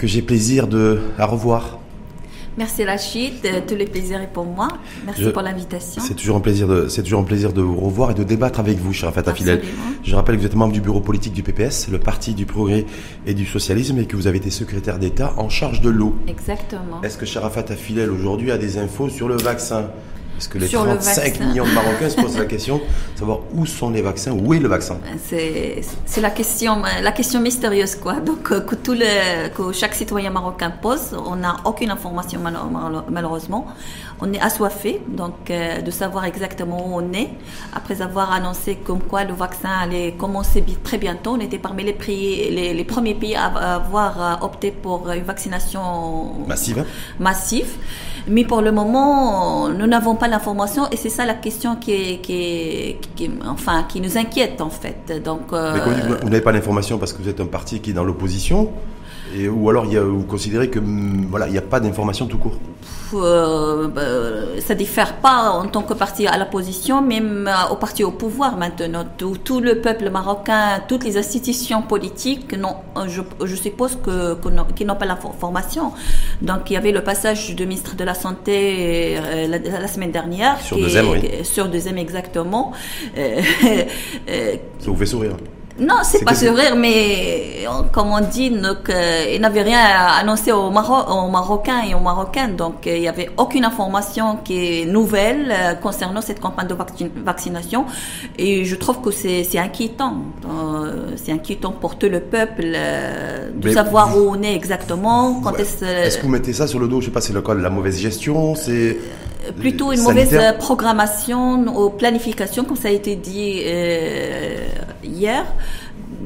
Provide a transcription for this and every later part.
que j'ai plaisir de à revoir. Merci Rachid, euh, tous les plaisirs est pour moi. Merci pour l'invitation. C'est toujours un plaisir de c'est toujours un plaisir de vous revoir et de débattre avec vous, cher Fatah Fidel. Je rappelle que vous êtes membre du bureau politique du PPS, le parti du progrès et du socialisme, et que vous avez été secrétaire d'État en charge de l'eau. Exactement. Est-ce que Sharafat Afilel aujourd'hui a des infos sur le vaccin? Parce que les 35 millions de Marocains se posent la question, savoir où sont les vaccins, où est le vaccin C'est la question, la question mystérieuse, quoi. Donc, euh, que, tout le, que chaque citoyen marocain pose, on n'a aucune information, malheureusement. On est assoiffé, donc, euh, de savoir exactement où on est. Après avoir annoncé comme quoi le vaccin allait commencer très bientôt, on était parmi les, les, les premiers pays à avoir euh, opté pour une vaccination massive. Hein. massive. Mais pour le moment, nous n'avons pas l'information et c'est ça la question qui, qui, enfin, qui nous inquiète en fait. Donc, euh, vous n'avez pas l'information parce que vous êtes un parti qui est dans l'opposition et, ou alors il y a, vous considérez que mm, voilà, il n'y a pas d'information tout court euh, bah, Ça diffère pas en tant que parti à la position, même euh, au parti au pouvoir maintenant. Tout, le peuple marocain, toutes les institutions politiques, non, je, je suppose que, qu'ils n'ont pas l'information. Donc il y avait le passage du ministre de la Santé euh, la, semaine dernière. Sur deuxième, oui. Sur deuxième, exactement. Ça vous fait sourire non, c'est pas sourire, mais comme on dit, donc, euh, il n'avait rien à annoncer aux, Marocains et aux Marocaines. Donc, euh, il n'y avait aucune information qui est nouvelle euh, concernant cette campagne de vaccination. Et je trouve que c'est inquiétant. c'est inquiétant pour tout le peuple de savoir où on est exactement. Quand est-ce est que vous mettez ça sur le dos? Je sais pas, c'est le la mauvaise gestion C'est plutôt une mauvaise programmation ou planification, comme ça a été dit euh,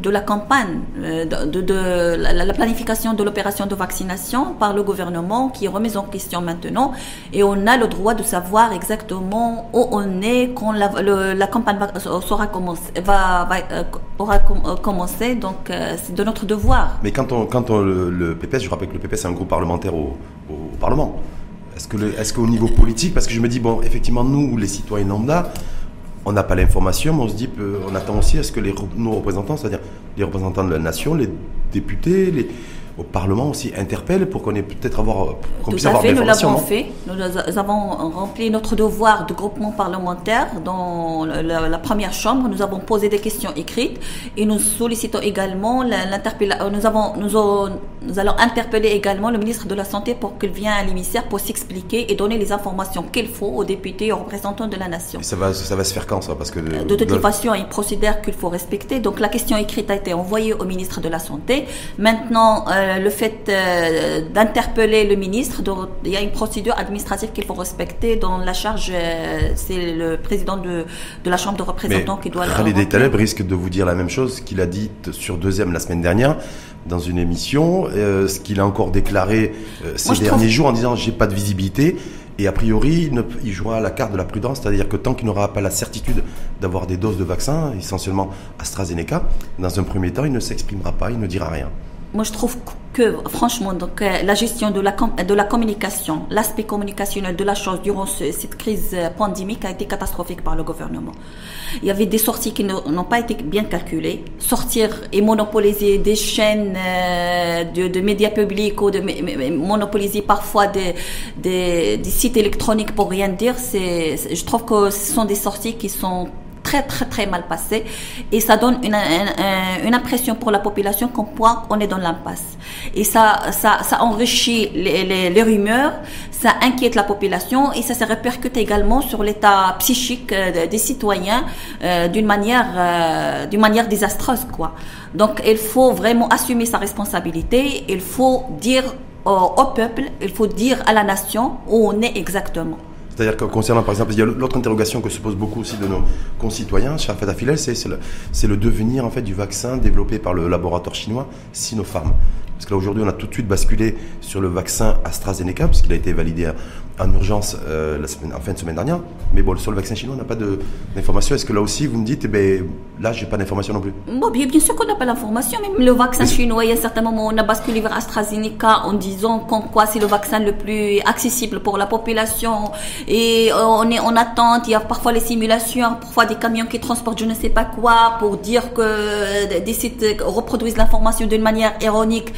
de la campagne, euh, de, la, planification de l'opération de vaccination par le gouvernement qui est remise en question maintenant. Et on a le droit de savoir exactement où on est quand la, campagne sera commencé, va, va euh, aura commencé. Donc c'est de notre devoir. Mais quand on, quand on, le, PPS, je rappelle que le PPS est un groupe parlementaire au, au Parlement. Est-ce que est-ce qu'au niveau politique, parce que je me dis bon, effectivement, nous, les citoyens lambda, on n'a pas l'information, mais on se dit, euh, on attend aussi à ce que les, nos représentants, c'est-à-dire les représentants de la nation, les députés, les, au Parlement aussi interpelle pour qu'on ait peut-être avoir qu'on puisse avoir fait, nous l'avons fait. Nous avons rempli notre devoir de groupement parlementaire dans la, première chambre. Nous avons posé des questions écrites et nous sollicitons également l'interpellation. Nous avons nous, nous, allons interpeller également le ministre de la Santé pour qu'il vienne à l'émissaire pour s'expliquer et donner les informations qu'il faut aux députés et aux représentants de la nation. ça va ça va se faire quand ça? Parce que de toute façon il procédure qu'il faut respecter. Donc la question écrite a été envoyée au ministre de la Santé. Maintenant euh, euh, le fait euh, d'interpeller le ministre, il y a une procédure administrative qu'il faut respecter dans la charge, euh, c'est le président de, de, la Chambre de représentants qui doit Khalid Taleb risque de vous dire la même chose qu'il a dit sur deuxième la semaine dernière dans une émission, ce qu'il a encore déclaré ces derniers jours en disant j'ai pas de visibilité. Et a priori, il, il jouera la carte de la prudence, c'est-à-dire que tant qu'il n'aura pas la certitude d'avoir des doses de vaccin, essentiellement AstraZeneca, dans un premier temps, il ne s'exprimera pas, il ne dira rien moi je trouve que franchement donc euh, la gestion de la de la communication, l'aspect communicationnel de la chose durant cette crise euh, pandémique a été catastrophique par le gouvernement. Il y avait des sorties qui n'ont pas été bien calculées, sortir et monopoliser des chaînes euh, de, de, médias publics ou de monopoliser parfois des, des, des sites électroniques pour rien dire, c'est je trouve que ce sont des sorties qui sont très très très mal passé. Et ça donne une, une, impression pour la population quoi on est dans l'impasse. Et ça ça, ça enrichit les, les, les, rumeurs ça inquiète la population et ça se répercute également sur l'état psychique euh, des citoyens euh, d'une manière euh, d'une manière désastreuse quoi. Donc il faut vraiment assumer sa responsabilité. Il faut dire au peuple il faut dire à la nation où on est exactement c'est-à-dire que concernant, par exemple, il y a l'autre interrogation que se pose beaucoup aussi de nos concitoyens, cher Fadafilel, c'est le, le, devenir en fait du vaccin développé par le laboratoire chinois Sinopharm. Parce que là aujourd'hui, on a tout de suite basculé sur le vaccin AstraZeneca, puisqu'il a été validé en urgence euh, la semaine, en fin de semaine dernière. Mais bon, sur le vaccin chinois, on n'a pas d'informations. Est-ce que là aussi, vous me dites, eh ben, là, j'ai pas d'informations non plus? Bon, bien, bien, sûr qu'on n'a pas l'information. Même le vaccin chinois, il y a un certain moment, on a basculé vers AstraZeneca en disant qu'en quoi c'est le vaccin le plus accessible pour la population. Et euh, on est en attente. Il y a parfois les simulations, parfois des camions qui transportent je ne sais pas quoi pour dire que euh, des sites reproduisent l'information d'une manière ironique.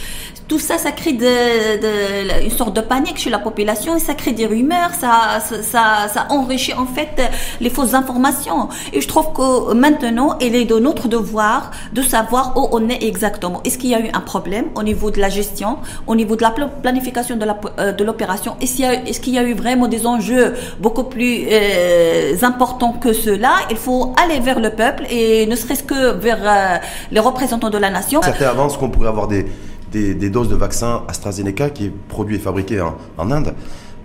Tout ça, ça crée de, une sorte de panique chez la population et ça crée des rumeurs, ça, ça, ça, enrichit en fait les fausses informations. Et je trouve que maintenant, il est de notre devoir de savoir où on est exactement. Est-ce qu'il y a eu un problème au niveau de la gestion, au niveau de la planification de euh, de l'opération? Est-ce qu'il y a eu vraiment des enjeux beaucoup plus euh, importants que cela Il faut aller vers le peuple et ne serait-ce que vers euh, les représentants de la nation. Certains avancent qu'on pourrait avoir des des, doses de vaccin AstraZeneca qui est produit et fabriqué en Inde.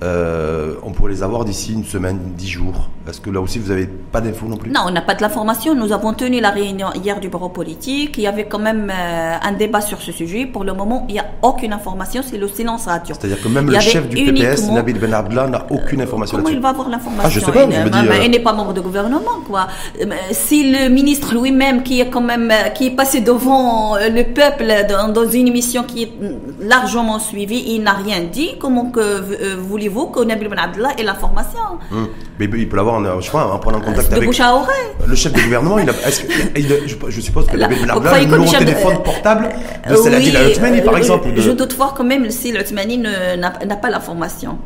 Euh, on pourrait les avoir d'ici une semaine, dix jours. Est-ce que là aussi, vous n'avez pas d'infos non plus? Non, on n'a pas de l'information. Nous avons tenu la réunion hier du bureau politique. Il y avait quand même euh, un débat sur ce sujet. Pour le moment, il n'y a aucune information. C'est le silence radio. C'est-à-dire que même le chef du PPS, Nabil Ben Abdallah, n'a aucune information Comment il va avoir l'information ah, je sais pas, il, euh, il n'est pas membre de gouvernement, quoi. Si le ministre lui-même, qui est quand même, qui est passé devant le peuple dans, une émission qui est largement suivie, il n'a rien dit, comment que voulez vous que Nabil Ben Abdallah ait l'information. Hum. Mais il peut l'avoir, je crois, en prenant contact de avec. à Le chef du gouvernement, il a, je, suppose que Nabil Ben Abdallah a le numéro de téléphone portable de Saladin Al-Othmani, par exemple. Je doute voir quand même si Al-Othmani n'a pas l'information.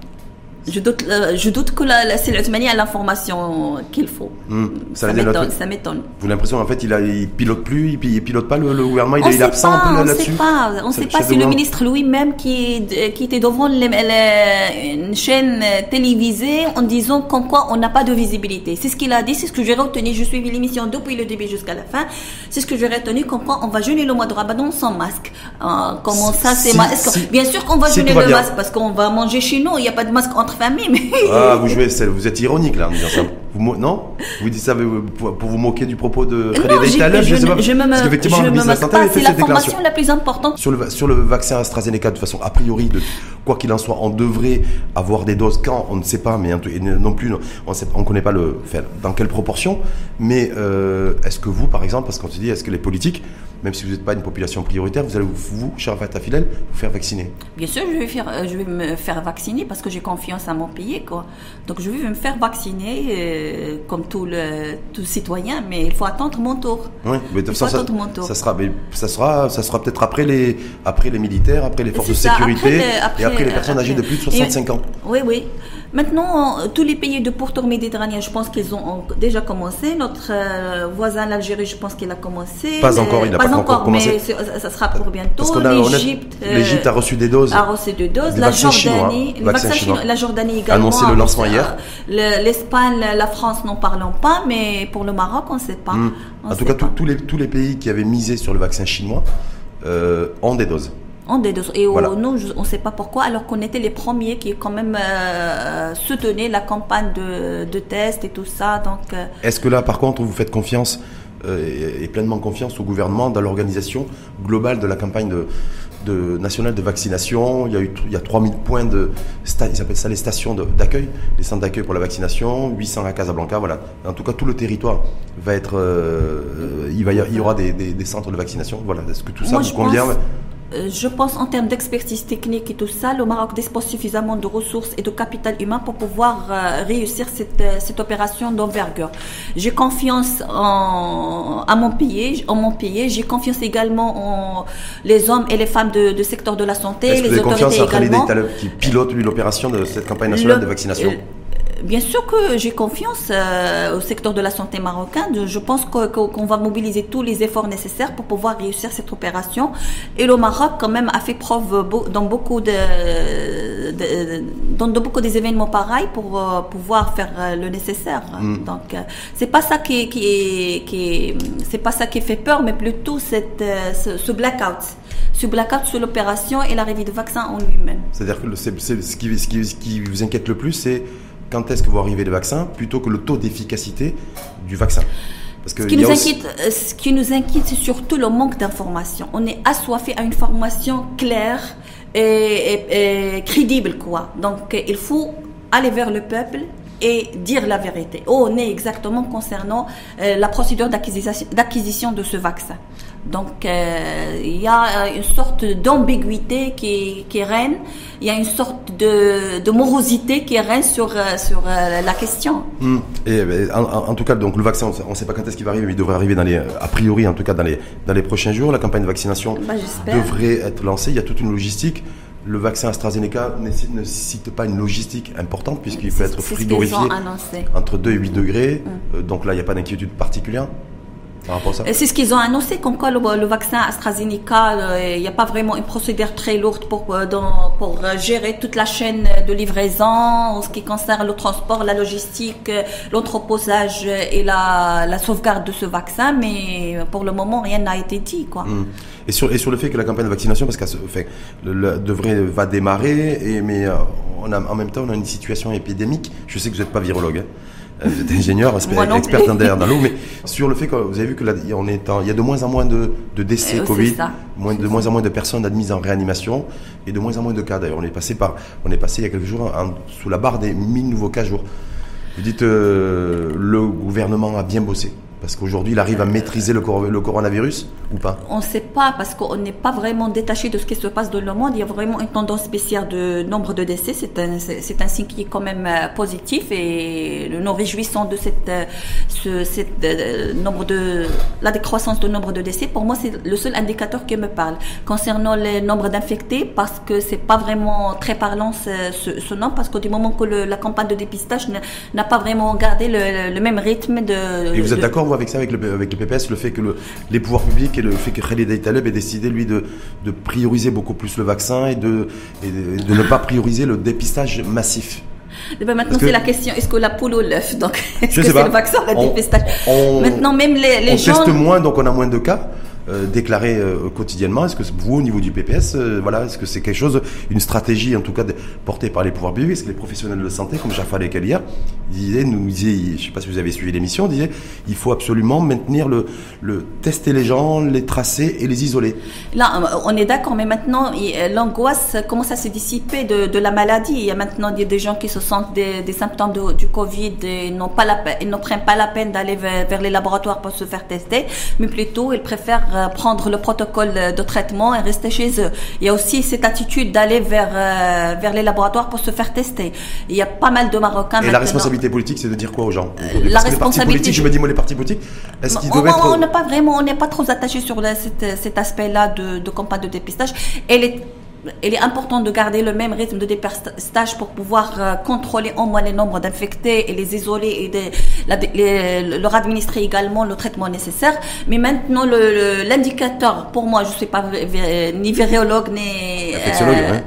Je doute, euh, je doute que la, la Céline a l'information qu'il faut. Hmm. Ça, m'étonne, ça m'étonne. Vous avez l'impression en fait il, a, il pilote plus, il, il pilote pas le, gouvernement, il, est absent là-dessus. On ne sait pas, on sait pas. C'est le ministre lui-même qui, qui était devant une chaîne télévisée en disant qu'en quoi on n'a pas de visibilité. C'est ce qu'il a dit, c'est ce que j'ai retenu. Je suis l'émission depuis le début jusqu'à la fin. C'est ce que j'ai retenu qu'en quoi on va jeûner le mois de Ramadan sans masque. Euh, comment ça, c'est si, Bien sûr qu'on va jeûner le masque parce qu'on va manger chez nous. Il n'y a pas de masque entre Ah, vous jouez, vous êtes ironique là en disant ça. Vous, non? Vous dites ça pour, vous moquer du propos de Frédéric Thaler je, je, sais pas. Je me, Parce qu'effectivement, le ministre de la fait cette déclaration. la plus importante. Sur le, sur le vaccin AstraZeneca, de façon a priori, de, quoi qu'il en soit, on devrait avoir des doses quand On ne sait pas, mais non plus, on ne connaît pas le, enfin, dans quelle proportion. Mais euh, est-ce que vous, par exemple, parce qu'on se dit, est-ce que les politiques même si vous n'êtes pas une population prioritaire, vous allez, vous, cher Fatah Fidel, vous faire vacciner? Bien sûr, je vais, faire, euh, je vais me faire vacciner parce que j'ai confiance à mon pays. Quoi. Donc je vais me faire vacciner euh, comme tout, le, tout citoyen, mais il faut attendre mon tour. Oui, mais de toute façon, ça, mon tour. ça, sera, ça sera, ça sera peut-être après les, après les militaires, après les forces de sécurité et après les personnes âgées de plus de 65 ans. Oui, oui. Maintenant, tous les pays de pourtour méditerranéen, je pense qu'ils ont déjà commencé. Notre euh, voisin, l'Algérie, je pense qu'il a commencé. Pas encore, il n'a pas, encore, commencé. Mais ça sera pour bientôt. L'Égypte. L'Égypte a reçu des doses. A reçu des doses. La Jordanie, chinois, la Jordanie également. Annoncé le lancement hier. L'Espagne, la France, n'en parlons pas, mais pour le Maroc, on ne sait pas. Hmm. en tout cas, tous les, tous les pays qui avaient misé sur le vaccin chinois euh, ont des doses. Et nous, on ne sait pas pourquoi, alors qu'on était les premiers qui quand même euh, soutenaient la campagne de, de tests et tout ça. Donc, euh, Est-ce que là, par contre, vous faites confiance euh, et, pleinement confiance au gouvernement dans l'organisation globale de la campagne de, de, nationale de vaccination? Il y a, eu, il y a 3000 points de, ils appellent ça les stations d'accueil, les centres d'accueil pour la vaccination, 800 à Casablanca, voilà. En tout cas, tout le territoire va être, il, va y, il y aura des, des, centres de vaccination. Voilà. Est-ce que tout ça vous convient? Je pense en termes d'expertise technique et tout ça, le Maroc dispose suffisamment de ressources et de capital humain pour pouvoir euh, réussir cette, euh, cette opération d'envergure. J'ai confiance en, à mon pays, en mon pays. J'ai confiance également en les hommes et les femmes de, de secteur de la santé, les vous avez confiance également. qui pilote l'opération de cette campagne nationale de vaccination Bien sûr que j'ai confiance euh, au secteur de la santé marocain. Je pense qu'on va mobiliser tous les efforts nécessaires pour pouvoir réussir cette opération. Et le Maroc, quand même, a fait preuve dans beaucoup de, dans beaucoup des événements pareils pour euh, pouvoir faire euh, le nécessaire. Mm. Donc, c'est pas ça qui, qui, qui c'est pas ça qui fait peur, mais plutôt cette, ce, blackout ce blackout sur l'opération et l'arrivée de vaccin en lui-même. C'est-à-dire que ce, qui, ce, qui, ce, qui, vous inquiète le plus, c'est quand est-ce que vont arriver les vaccins, plutôt que le taux d'efficacité du vaccin. Parce que ce, qui nous inquiète, euh, ce qui nous inquiète, c'est surtout le manque d'information. On est assoiffé à une formation claire et, crédible, quoi. Donc, il faut aller vers le peuple et dire la vérité. On est exactement concernant euh, la procédure d'acquisition de ce vaccin. Donc euh, il y a une sorte d'ambiguïté qui, qui règne, il y a une sorte de, de morosité qui règne sur, euh, sur la question. Hmm. Et, en, tout cas, donc le vaccin, on ne sait pas quand est-ce qu'il va arriver, mais il devrait arriver dans les, a priori en tout cas dans les, dans les prochains jours. La campagne de vaccination bah, devrait être lancée. Il y a toute une logique le vaccin AstraZeneca ne nécessite pas une logistique importante puisqu'il peut être frigorifié entre 2 et 8 degrés. Mm. Euh, donc là, il n'y a pas d'inquiétude particulière. C'est ce qu'ils ont annoncé, comme quoi le, vaccin AstraZeneca, euh, il n'y a pas vraiment une procédure très lourde pour, euh, pour gérer toute la chaîne de livraison en ce qui concerne le transport, la logistique, l'entreposage et la, la, sauvegarde de ce vaccin, mais pour le moment, rien n'a été dit. Quoi. Mm. Et sur, et sur le fait que la campagne de vaccination, parce qu'elle fait, devrait, va démarrer, et, mais euh, on a, en même temps, on a une situation épidémique. Je sais que vous n'êtes pas virologue. Hein. Euh, vous êtes ingénieur, expert dans, dans l'eau, mais sur le fait que vous avez vu que là, on est il y a de moins en moins de, de décès euh, Covid, moins, de moins en moins de personnes admises en réanimation et de moins en moins de cas. D'ailleurs, on est passé par, on est passé il y a quelques jours sous la barre des 1000 nouveaux cas jour. Vous dites, le gouvernement a bien bossé. Parce qu'aujourd'hui, il arrive à maîtriser le, coronavirus ou pas? On ne sait pas, parce qu'on n'est pas vraiment détaché de ce qui se passe dans le monde. Il y a vraiment une tendance baissière de nombre de décès. C'est un, signe qui est quand même euh, positif et nous nous réjouissons de cette, euh, ce, cette euh, nombre de, la décroissance de nombre de décès. Pour moi, c'est le seul indicateur qui me parle. Concernant le nombre d'infectés, parce que c'est pas vraiment très parlant ce, ce, nombre, parce que du moment que la campagne de dépistage n'a pas vraiment gardé le, même rythme de. Et vous êtes d'accord avec ça, avec le, avec le PPS, le fait que le, les pouvoirs publics et le fait que Khalid Taleb ait décidé, lui, de, de prioriser beaucoup plus le vaccin et de, de, ne pas prioriser le dépistage massif eh ben, maintenant, c'est la question est-ce que la poule ou l'œuf Donc, est-ce que c'est le vaccin, le dépistage Maintenant, même les, les on teste moins, donc on a moins de cas. Euh, déclaré euh, quotidiennement Est-ce que vous, au niveau du PPS, euh, voilà, est-ce que c'est quelque chose, une stratégie en tout cas portée par les pouvoirs publics? Est-ce que les professionnels de santé, comme Jaffa Lekalia, disait, nous disait, je sais pas si vous avez suivi l'émission, disait, il faut absolument maintenir le, le tester les gens, les tracer et les isoler? Là, on est d'accord, mais maintenant, l'angoisse commence à se dissiper de, la maladie? Il y a maintenant des gens qui se sentent des, symptômes du Covid et n'ont pas la, ils ne pas la peine d'aller vers, les laboratoires pour se faire tester, mais plutôt ils préfèrent prendre le protocole de traitement et rester chez eux. Il y a aussi cette attitude d'aller vers euh, vers les laboratoires pour se faire tester. Il y a pas mal de Marocains. Et la responsabilité politique, c'est de dire quoi aux gens? Euh, La responsabilité. je me dis moi les partis politiques. Est-ce qu'ils doivent être... On n'est pas vraiment, on n'est pas trop attaché sur cet, cet aspect-là de, de campagne de dépistage. Elle est il est important de garder le même rythme de dépistage pour pouvoir euh, contrôler au moins les nombres d'infectés et les isoler et leur administrer également le traitement nécessaire. Mais maintenant, l'indicateur, pour moi, je ne suis pas ni virologue ni... Euh,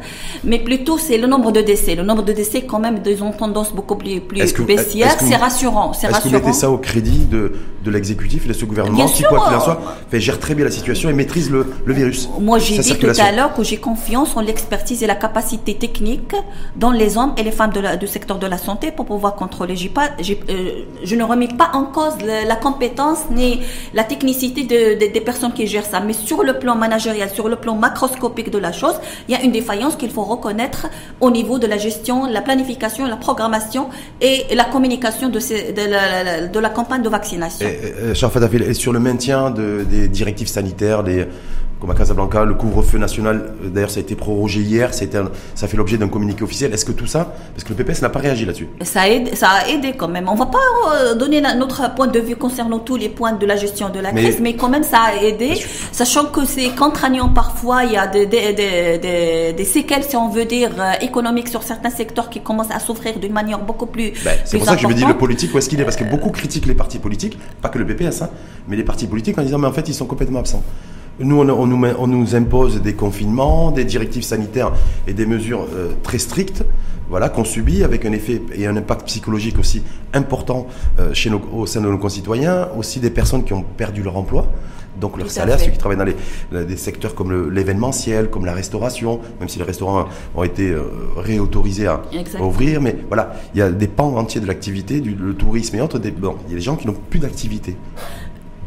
mais plutôt c'est le nombre de décès. Le nombre de décès, quand même, ils ont tendance beaucoup plus, plus baissière. C'est rassurant. Est-ce que vous mettez ça au crédit de, de l'exécutif et de ce gouvernement qui, quoi qu'il en soit, fait, gère très bien la situation et maîtrise le, le virus Moi, j'ai dit tout à l'heure que j'ai confiance en l'expertise et la capacité technique dans les hommes et les femmes du secteur de la santé pour pouvoir contrôler. Euh, je ne remets pas en cause la, compétence ni la technicité de, des personnes qui gèrent ça. Mais sur le plan managérial, sur le plan macroscopique de la chose, il y a une défaillance qu'il faut reconnaître au niveau de la gestion, la planification, la programmation et la communication de, la, campagne de vaccination. Et, et, et sur le maintien de, des directives sanitaires, les comme à Casablanca, le couvre-feu national, euh, d'ailleurs ça a été prorogé hier, ça, a, ça fait l'objet d'un communiqué officiel. Est-ce que tout ça, parce que le PPS n'a pas réagi là-dessus ça a, ça a aidé quand même. On ne va pas euh, donner notre point de vue concernant tous les points de la gestion de la crise, mais quand même ça a aidé, sachant que c'est contraignant parfois, il y a des, des, des, des, séquelles, si on veut dire, euh, économiques sur certains secteurs qui commencent à souffrir d'une manière beaucoup plus... Ben, c'est pour ça que je me dis le politique, où est-ce qu'il est? Parce que beaucoup critiquent les partis politiques, pas que le PPS, hein, mais les partis politiques en disant, mais en fait ils sont complètement absents. Nous, on, nous, on, nous, impose des confinements, des directives sanitaires et des mesures euh, très strictes, voilà, qu'on subit avec un effet et un impact psychologique aussi important euh, chez nos, au sein de nos concitoyens, aussi des personnes qui ont perdu leur emploi, donc leur salaire, ceux qui travaillent dans les, des secteurs comme l'événementiel, comme la restauration, même si les restaurants ont été euh, réautorisés à, ouvrir, mais voilà, il y a des pans entiers de l'activité, du le tourisme et autres. Des, bon, il y a des gens qui n'ont plus d'activité.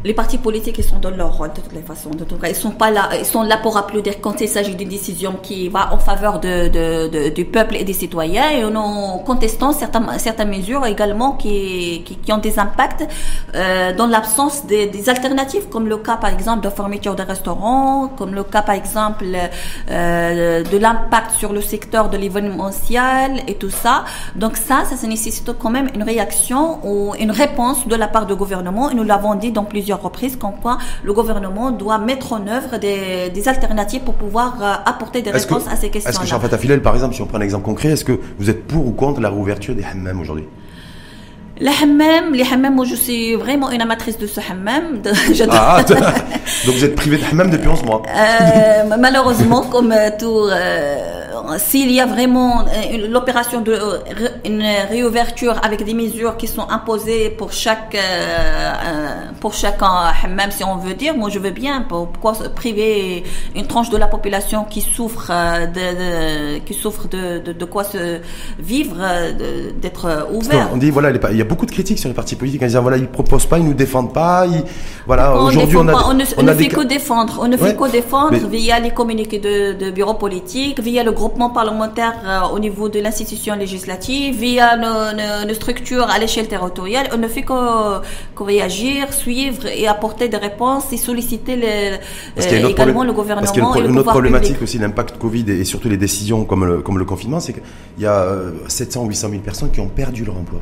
Les partis politiques, ils sont dans leur rôle de toutes les façons. De tout cas, ils sont pas là, ils sont là pour applaudir quand il s'agit d'une décision qui va en faveur de, de, de, du peuple et des citoyens. Et en contestant certaines, certaines mesures également qui, qui, qui ont des impacts euh, dans l'absence des, des, alternatives, comme le cas par exemple de fermeture des restaurants, comme le cas par exemple euh, de l'impact sur le secteur de l'événementiel et tout ça. Donc ça, ça, ça nécessite quand même une réaction ou une réponse de la part du gouvernement. Et nous l'avons dit dans plusieurs reprises qu'en quoi le gouvernement doit mettre en œuvre des, des alternatives pour pouvoir euh, apporter des réponses à ces questions-là. Est-ce que Jean Filel, par exemple, si on prend un exemple concret, est-ce que vous êtes pour ou contre la réouverture des hammams aujourd'hui? Les hammams, les hammams, moi je suis vraiment une amatrice de ce hammam. De, ah, donc vous êtes privé de hammam depuis 11 mois. Euh, malheureusement, comme tout... Euh, s'il y a vraiment euh, l'opération de euh, une réouverture avec des mesures qui sont imposées pour chaque euh, pour chaque même si on veut dire, moi je veux bien. Pourquoi priver une tranche de la population qui souffre de, qui souffre de, de, quoi se vivre, d'être ouvert. On dit voilà, il y a beaucoup de critiques sur les partis politiques en disant voilà ils proposent pas, ils nous défendent pas. voilà aujourd'hui on, on, ne, on ne fait que défendre, on ne fait que défendre via les communiqués de, de bureaux politiques, via le groupe parlementaire euh, au niveau de l'institution législative, via nos, structures à l'échelle territoriale. On ne fait que, réagir, suivre et apporter des réponses et solliciter euh, également le gouvernement. Parce qu'il y a une, autre problématique aussi, l'impact Covid et, surtout les décisions comme le, comme le confinement, c'est qu'il y a 700 ou 800 000 personnes qui ont perdu leur emploi.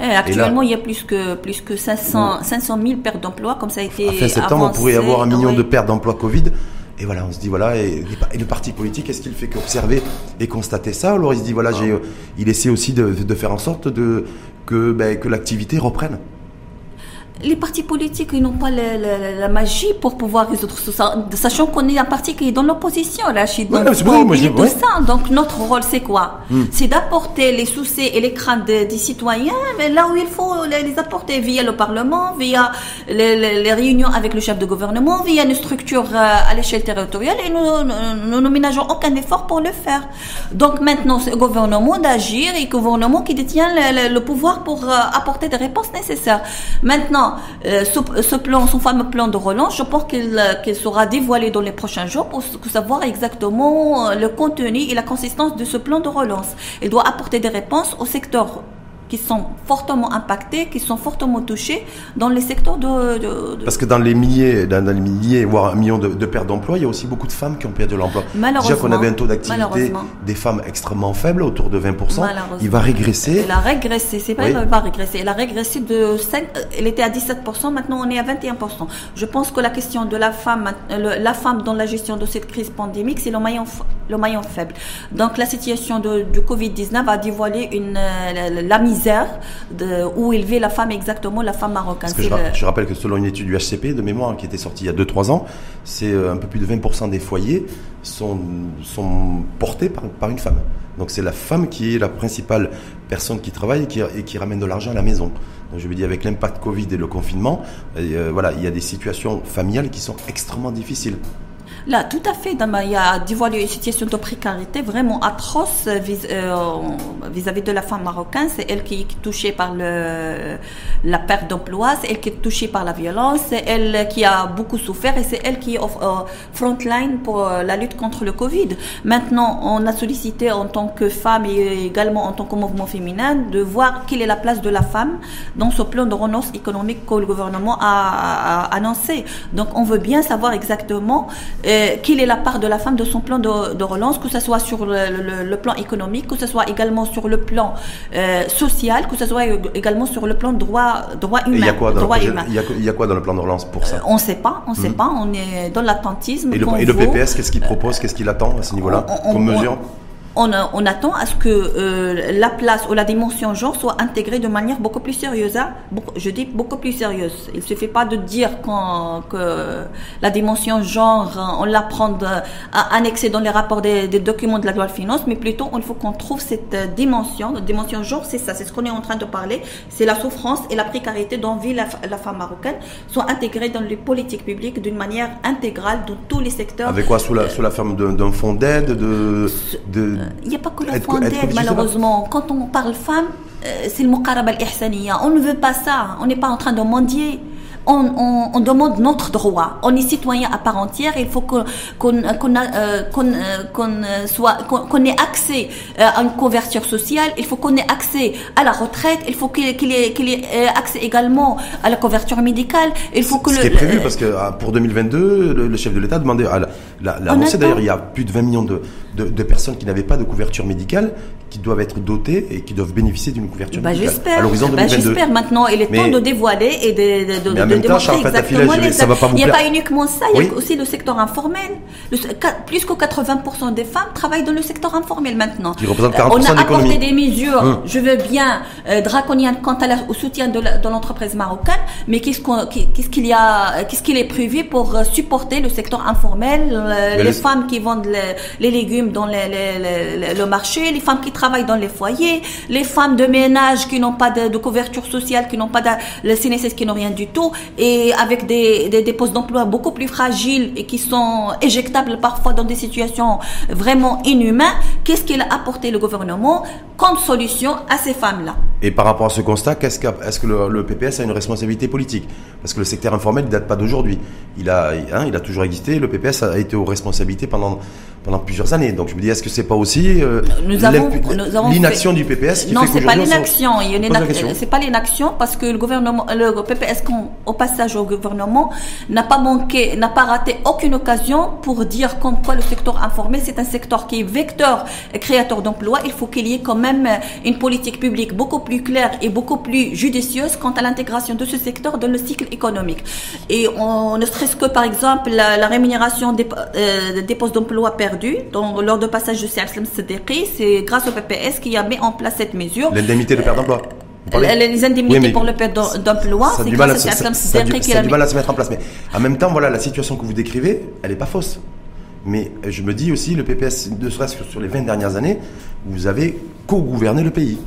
Eh, actuellement, il y a plus que plus que 500 500 000 pertes d'emploi, comme ça a été. À fin septembre, on pourrait avoir un million de pertes d'emplois Covid. Et voilà, on se dit, voilà, et, le parti politique, est-ce qu'il fait qu'observer et constater ça Ou alors il se dit, voilà, il essaie aussi de, faire en sorte ben, que l'activité reprenne les partis politiques ils n'ont pas la, la, la, magie pour pouvoir résoudre tout ça, sachant qu'on est un parti qui est dans l'opposition, là, donc, ouais, ça. Donc notre rôle c'est quoi? Hmm. C'est d'apporter les soucis et les craintes des, citoyens, mais là où il faut les, apporter via le Parlement, via les, les, réunions avec le chef de gouvernement, via une structure euh, à l'échelle territoriale, et nous, nous ménageons aucun effort pour le faire. Donc maintenant c'est au gouvernement d'agir et au gouvernement qui détient le, pouvoir pour euh, apporter des réponses nécessaires. Maintenant euh, ce, plan, son fameux plan de relance, je pense euh, qu'il sera dévoilé dans les prochains jours pour savoir exactement euh, le contenu et la consistance de ce plan de relance. Il doit apporter des réponses au secteur qui sont fortement impactés, qui sont fortement touchés dans les secteurs de... Parce que dans les milliers, dans, les milliers, voire un million de, pertes d'emploi, il y a aussi beaucoup de femmes qui ont perdu l'emploi. Malheureusement. Déjà qu'on avait un taux d'activité des femmes extrêmement faible, autour de 20%. Il va régresser. Il a régressé, c'est pas qu'il va régresser. Il a régressé de 5, elle était à 17%, maintenant on est à 21%. Je pense que la question de la femme, la femme dans la gestion de cette crise pandémique, c'est le maillon, le maillon faible. Donc la situation de, du Covid-19 a dévoilé une, la, la mise de, où élever la femme exactement, la femme marocaine. je, rappelle que selon une étude du HCP de mémoire qui était sortie il y a 2-3 ans, c'est euh, un peu plus de 20% des foyers sont, sont portés par, par une femme. Donc c'est la femme qui est la principale personne qui travaille et qui, et qui ramène de l'argent à la maison. Donc je veux dire, avec l'impact Covid et le confinement, euh, voilà, il y a des situations familiales qui sont extrêmement difficiles. Là, tout à fait. Il y a dévoilé une situation de précarité vraiment atroce euh, vis-à-vis de la femme marocaine. C'est elle qui est touchée par le, la perte d'emploi, c'est elle qui est touchée par la violence, c'est elle qui a beaucoup souffert et c'est elle qui est front frontline pour euh, la lutte contre le Covid. Maintenant, on a sollicité en tant que femme et également en tant que mouvement féminin de voir quelle est la place de la femme dans ce plan de renonce économique que le gouvernement a, annoncé. Donc, on veut bien savoir exactement euh, euh, quelle est la part de la femme de son plan de, relance, que ce soit sur le, plan économique, que ce soit également sur le plan euh, social, que ce soit également sur le plan droit, droit humain. Il y, a quoi dans le plan de relance pour ça? Euh, On ne sait pas, on ne sait hmm. pas, on est dans l'attentisme. Et, le, PPS, qu'est-ce qu'il propose, qu'est-ce qu'il attend à ce niveau-là comme mesure? on, attend à ce que euh, la place ou la dimension genre soit intégrée de manière beaucoup plus sérieuse. Hein. je dis beaucoup plus sérieuse. Il ne suffit pas de dire que la dimension genre, on l'apprend à annexer dans les rapports des, documents de la loi de finances, mais plutôt il faut qu'on trouve cette euh, dimension. La dimension genre, c'est ça, c'est ce qu'on est en train de parler. C'est la souffrance et la précarité dont vit la, femme marocaine soit intégrées dans les politiques publiques d'une manière intégrale dans tous les secteurs. Avec quoi Sous la, sous la forme d'un fonds d'aide de, de il n'y a pas que le fond d'aide, malheureusement. Quand on parle femme, euh, c'est le muqarab al-ihsaniya. On ne veut pas ça. On n'est pas en train de mendier. on, on, demande notre droit. On est citoyen à part entière. Il faut qu'on qu'on qu'on euh, euh, soit qu'on ait accès euh, à une couverture sociale. Il faut qu'on ait accès à la retraite. Il faut qu'il ait, qu'il ait accès également à la couverture médicale. Il faut que ce qui est prévu parce que ah, pour 2022, le, chef de l'État demandait à la, la, d'ailleurs, il y a plus de 20 millions de, de, de personnes qui n'avaient pas de couverture médicale qui doivent être dotées et qui doivent bénéficier d'une couverture bah, médicale à l'horizon 2022. Bah, j'espère maintenant. Il est temps de dévoiler et de, de, de, de démontrer exactement les... ça va pas vous Il n'y a pas uniquement ça, il y a aussi le secteur informel. plus que 80% des femmes travaillent dans le secteur informel maintenant. Qui représente 40% On a apporté des mesures, hum. je veux bien, euh, draconiennes quant à au soutien de l'entreprise marocaine, mais qu'est-ce qu'il y a, qu'est-ce qu'il est prévu pour euh, supporter le secteur informel, euh, les femmes qui vendent les, légumes dans le marché, les femmes qui travaillent dans les foyers, les femmes de ménage qui n'ont pas de, couverture sociale, qui n'ont pas de, le CNSS, qui n'ont rien du tout, et avec des, des, postes d'emploi beaucoup plus fragiles et qui sont éjectables parfois dans des situations vraiment inhumaines, qu'est-ce qu'il a apporté le gouvernement comme solution à ces femmes-là? Et par rapport à ce constat, est-ce que le, PPS a une responsabilité politique? Parce que le secteur informel ne date pas d'aujourd'hui. Il a, hein, il a toujours existé. Le PPS a été aux responsabilités pendant pendant plusieurs années. Donc je me dis, est-ce que c'est pas aussi euh, l'inaction du PPS qui non, c'est pas l'inaction. C'est pas l'inaction parce que le gouvernement, le PPS, au passage au gouvernement, n'a pas manqué, n'a pas raté aucune occasion pour dire comme quoi le secteur informel c'est un secteur qui est vecteur et créateur d'emplois. Il faut qu'il y ait quand même une politique publique beaucoup plus claire et beaucoup plus judicieuse quant à l'intégration de ce secteur dans le cycle économique. Et on ne stresse que par exemple la, rémunération des, euh, des postes d'emploi perdus donc, lors de passage de Sedeki, c'est grâce au PPS qui a mis en place cette mesure. L'indemnité de perte d'emploi. Les indemnités pour le perte d'emploi, c'est grâce à CRSLM Sedeki qui a, du mal à se mettre en place. Mais en même temps, voilà, la situation que vous décrivez, elle n'est pas fausse. Mais je me dis aussi, le PPS, ne serait-ce que sur les 20 dernières années, vous avez co-gouverné le pays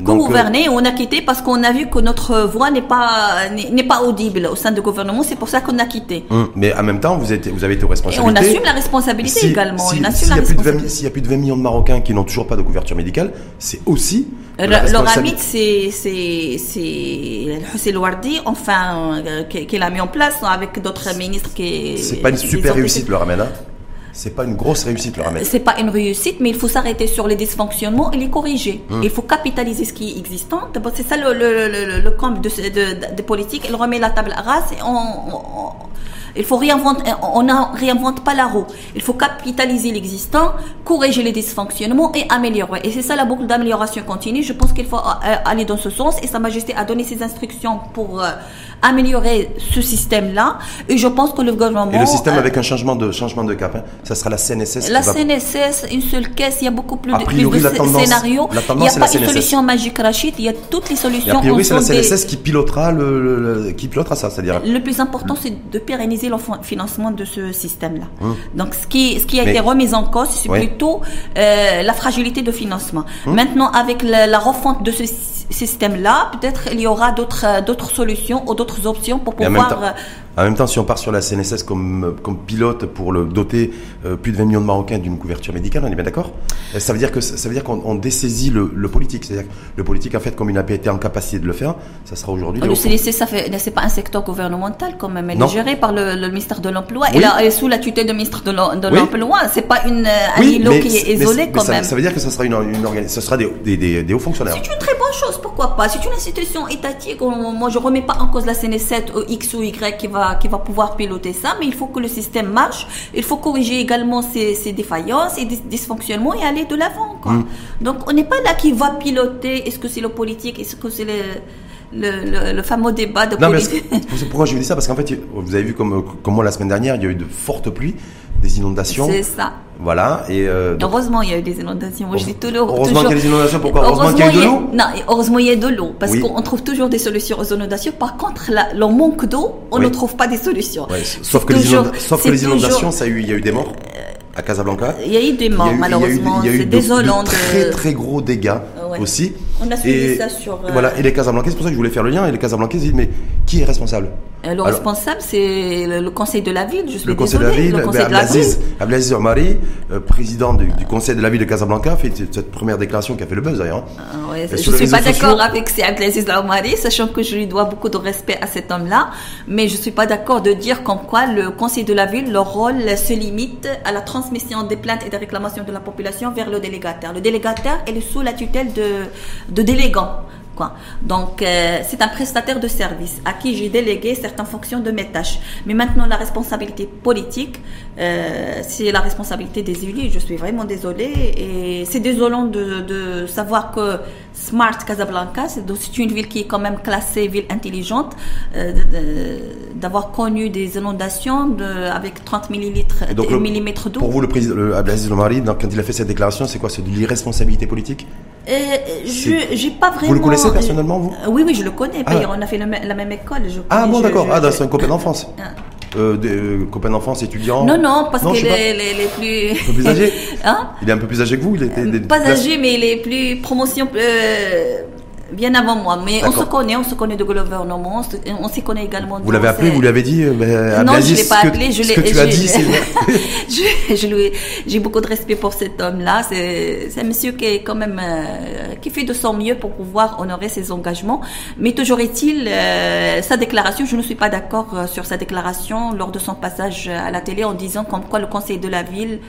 gouverner, on a quitté parce qu'on a vu que notre voix n'est pas n'est pas audible au sein du gouvernement. C'est pour ça qu'on a quitté. Hum, mais en même temps, vous êtes vous avez été responsable. Et on assume la responsabilité également. S'il y, a plus de 20 millions de Marocains qui n'ont toujours pas de couverture médicale, c'est aussi le, le c'est Hussein Wardi, enfin, euh, qu'il a mis en place avec d'autres ministres qui. C'est pas une super réussite le Ramen, hein c'est pas une grosse réussite, le C'est pas une réussite, mais il faut s'arrêter sur les dysfonctionnements et les corriger. Hum. Il faut capitaliser ce qui est existant. C'est ça le, le, le, camp de, de, de, politique. Il remet la table à race et on il faut réinventer, on ne réinvente pas la roue. Il faut capitaliser l'existant, corriger les dysfonctionnements et améliorer. Et c'est ça la boucle d'amélioration continue. Je pense qu'il faut euh, aller dans ce sens et Sa Majesté a donné ses instructions pour euh, améliorer ce système-là. Et je pense que le gouvernement... Et le système euh, avec un changement de, changement de cap, hein, ça sera la CNSS La CNSS, une seule caisse, il y a beaucoup plus, de, scénarios. il n'y a pas une solution magique, Rachid, il y a toutes les solutions. a priori, c'est la CNSS qui pilotera, le, qui pilotera ça, c'est-à-dire... Le plus important, c'est de pérenniser le financement de ce système-là. Hum. Donc, ce qui, ce qui a été remis en cause, c'est plutôt euh, la fragilité de financement. Hum. Maintenant, avec la, la refonte de ce système-là, peut-être il y aura d'autres d'autres solutions ou d'autres options pour pouvoir en même temps, si on part sur la CNSS comme, comme pilote pour le doter euh, plus de 20 millions de Marocains d'une couverture médicale, on est bien d'accord? Euh, Ça veut dire que ça veut dire qu'on dessaisit le, le politique. C'est-à-dire que le politique, en fait, comme il n'a pas été en capacité de le faire, ça sera aujourd'hui. Le CNSS, ça fait, c'est pas un secteur gouvernemental quand même. Elle est gérée par le, le, ministère de l'Emploi. et Elle, est sous la tutelle du ministre de l'Emploi. C'est pas une un îlot qui est isolé quand même. Ça veut dire que ça sera une, une ce sera des, des, des, hauts fonctionnaires. C'est une très bonne chose. Pourquoi pas? C'est une institution étatique. Moi, je remets pas en cause la CNSS X ou Y qui va qui va pouvoir piloter ça, mais il faut que le système marche. Il faut corriger également ses, défaillances et dysfonctionnements et aller de l'avant. Mm. Donc on n'est pas là qui va piloter. Est-ce que c'est le politique Est-ce que c'est le le, fameux débat de politique? pourquoi je dis ça? Parce qu'en fait, vous avez vu comme, comme moi la semaine dernière, il y a eu de fortes pluies, des inondations. C'est ça. Voilà. Et euh, heureusement, il y a eu des inondations. Moi, je dis toujours. Heureusement qu'il y a des inondations. Pourquoi Heureusement, qu'il y a eu de l'eau Non, heureusement, il y a de l'eau. Parce qu'on trouve toujours des solutions aux inondations. Par contre, le manque d'eau, on ne trouve pas des solutions. sauf, que les inondations, ça a eu, il y a eu des morts à Casablanca. Il y a eu des morts, malheureusement. C'est désolant. De très, très gros dégâts aussi. On a suivi ça sur. Voilà, et les Casablancais, c'est pour ça que je voulais faire le lien. Et les Casablancais disent mais qui est responsable? Le responsable, c'est le, conseil de la ville. Je suis le conseil de la ville. Le conseil Abdelaziz Omari, président du, conseil de la ville de Casablanca, fait cette première déclaration qui a fait le buzz d'ailleurs. Ah je ne suis pas d'accord avec Abdelaziz Omari, sachant que je lui dois beaucoup de respect à cet homme-là, mais je ne suis pas d'accord de dire comme quoi le conseil de la ville, leur rôle se limite à la transmission des plaintes et des réclamations de la population vers le délégataire. Le délégataire est sous la tutelle de, de délégants. Quoi. Donc, euh, c'est un prestataire de service à qui j'ai délégué certaines fonctions de mes tâches. Mais maintenant, la responsabilité politique, euh, c'est la responsabilité des élus. Je suis vraiment désolée. Et c'est désolant de, de, savoir que Smart Casablanca, c'est une ville qui est quand même classée ville intelligente, euh, d'avoir connu des inondations de, avec 30 millilitres, millimètres d'eau. Pour vous, le président Abdelaziz Lomari, quand il a fait cette déclaration, c'est quoi? C'est de l'irresponsabilité politique? Je j'ai pas vraiment. Vous le connaissez personnellement, vous? Oui, oui, je le connais. Ah. On a fait la même école. Je ah bon, d'accord. Ah, c'est un copain d'enfance. Ah. Euh, des euh, copains d'enfance, étudiants Non, non, parce qu'il est les, les, plus. Un peu plus âgé hein? Il est un peu plus âgé que vous il était des... Pas âgé, mais il est plus promotion. Euh, bien avant moi. Mais on se connaît, on se connaît de gouvernement, on se connaît également. Vous l'avez appelé, vous lui avez dit euh, Non, je ne l'ai pas appelé. Je ce que tu as dit, c'est J'ai beaucoup de respect pour cet homme-là. C'est un monsieur qui est quand même euh, qui fait de son mieux pour pouvoir honorer ses engagements. Mais toujours est-il, euh, sa déclaration, je ne suis pas d'accord euh, sur sa déclaration lors de son passage à la télé en disant comme quoi le conseil de la ville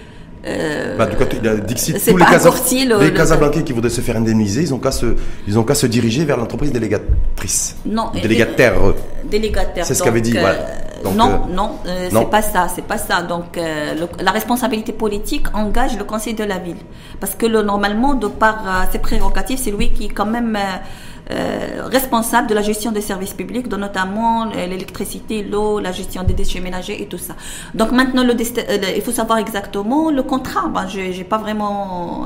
euh, bah, en tout cas, il a Dixit, tous les, Casa, les Casablancais qui voudraient se faire indemniser, ils ont qu'à se, ils ont qu'à se diriger vers l'entreprise délégatrice. Non, délégataire. Délégataire. C'est ce qu'avait dit. Euh, non, euh, non, c'est pas ça, c'est pas ça. Donc, la responsabilité politique engage le conseil de la ville, parce que le, normalement, de par ses prérogatives, c'est lui qui quand même euh, responsable de la gestion des services publics, dont notamment euh, l'électricité, l'eau, la gestion des déchets ménagers et tout ça. Donc maintenant, euh, il faut savoir exactement le contrat. Ben, je n'ai pas vraiment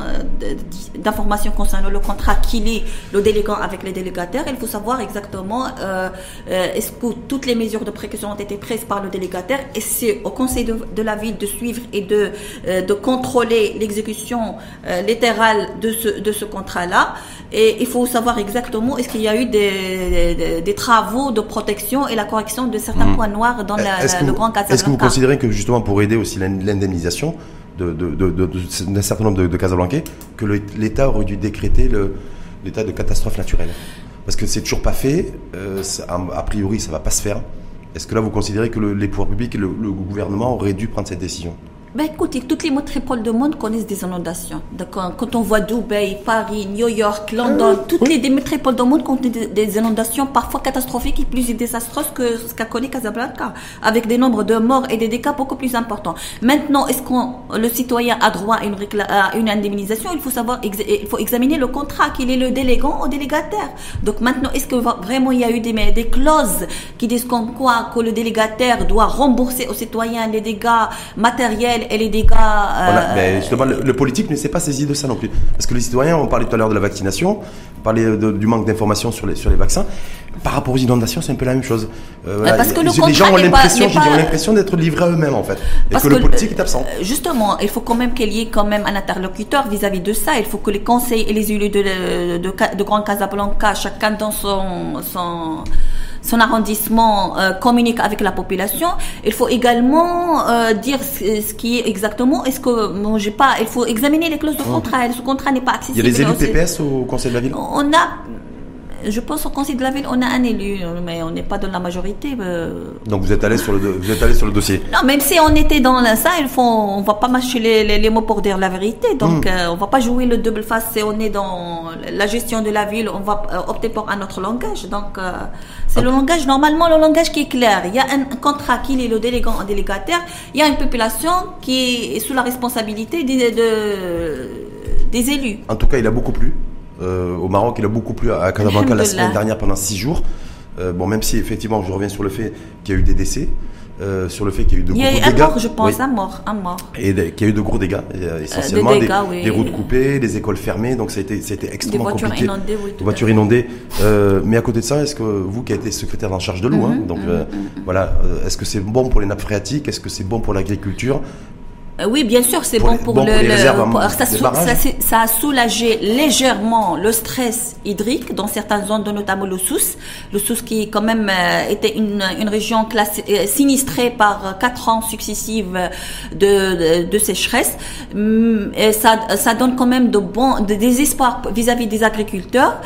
d'informations concernant le contrat qu'il est le délégant avec les délégataires. Il faut savoir exactement est-ce que toutes les mesures de précaution ont été prises par le délégataire et c'est au conseil de, la ville de suivre et de, de contrôler l'exécution littérale de ce, de ce contrat-là. Et il faut savoir exactement est-ce qu'il y a eu des, des, travaux de protection et la correction de certains hmm. points noirs dans la, le Grand Casablanca. Est-ce que vous considérez que justement pour aider aussi l'indemnisation d'un de, de, certain nombre de, Casablancais, que l'État aurait dû décréter l'état de catastrophe naturelle? Parce que c'est toujours pas fait, euh, a priori ça va pas se faire. Est-ce que là vous considérez que les pouvoirs publics et le gouvernement auraient dû prendre cette décision? Ben écoutez, toutes les métropoles du monde connaissent des inondations. D'accord? Quand on voit Dubaï, Paris, New York, London, ah toutes les métropoles du monde connaissent des, inondations parfois catastrophiques et plus désastreuses que ce qu'a connu Casablanca, avec des nombres de morts et des dégâts beaucoup plus importants. Maintenant, est-ce que le citoyen a droit à une, à une indemnisation? Il faut savoir, il faut examiner le contrat, qu'il est le délégant ou délégataire. Donc maintenant, est-ce que vraiment il y a eu des, des clauses qui disent comme quoi que le délégataire doit rembourser aux citoyens les dégâts matériels et les dégâts. Voilà, mais justement, le, politique ne s'est pas saisi de ça non plus. Parce que les citoyens, on parlait tout à l'heure de la vaccination, on parlait du manque d'informations sur les, sur les vaccins. Par rapport aux inondations, c'est un peu la même chose. Euh, parce que le les gens ont l'impression, d'être livrés à eux-mêmes en fait, et que, le politique est absent. Euh, justement, il faut quand même qu'il y ait quand même un interlocuteur vis-à-vis de ça. Il faut que les conseils et les élus de, de, de Grand Casablanca, chacun dans son, son son arrondissement euh, communique avec la population. Il faut également euh, dire ce, qui est exactement. Est-ce que bon, j'ai pas Il faut examiner les clauses de contrat. Ce contrat n'est pas accessible. Il y a des élus PPS au Conseil de la ville? On a je pense au Conseil de la ville, on a un élu, mais on n'est pas dans la majorité. Euh. Donc vous êtes allé sur le, vous êtes allé sur le dossier. Non, même si on était dans ça, il faut, on va pas mâcher les, les, mots pour dire la vérité. Donc on hmm. euh, on va pas jouer le double face. Si on est dans la gestion de la ville, on va euh, opter pour un autre langage. Donc c'est le langage normalement le langage qui est clair. Il y a un contrat qui est le délégant en délégataire. Il y a une population qui est sous la responsabilité des, de, des élus. En tout cas, il a beaucoup plu. Euh, au Maroc. Il a beaucoup plu à Casablanca la semaine dernière pendant six jours. Euh, bon, même si effectivement, je reviens sur le fait qu'il y a eu des décès. Euh, sur le fait qu'il y a eu de gros dégâts. Il y a eu un mort, je pense, un mort, un mort. Et qu'il y a eu de gros dégâts, essentiellement des, des, routes coupées, des écoles fermées, donc ça a été, ça a été extrêmement des voitures compliqué. Inondées, oui, des voitures inondées. mais à côté de ça, est-ce que vous qui avez été secrétaire en charge de l'eau, hein, mhm, donc mhm, mhm. voilà, est-ce que c'est bon pour les nappes phréatiques? Est-ce que c'est bon pour l'agriculture? Oui, bien sûr, c'est bon, pour, le, ça, a soulagé légèrement le stress hydrique dans certaines zones, notamment le Sousse. Le Sousse qui quand même euh, était une, une région classée, euh, sinistrée par quatre ans successifs de, de, sécheresse. Hum, et ça, ça donne quand même de bons, de désespoir vis-à-vis des agriculteurs.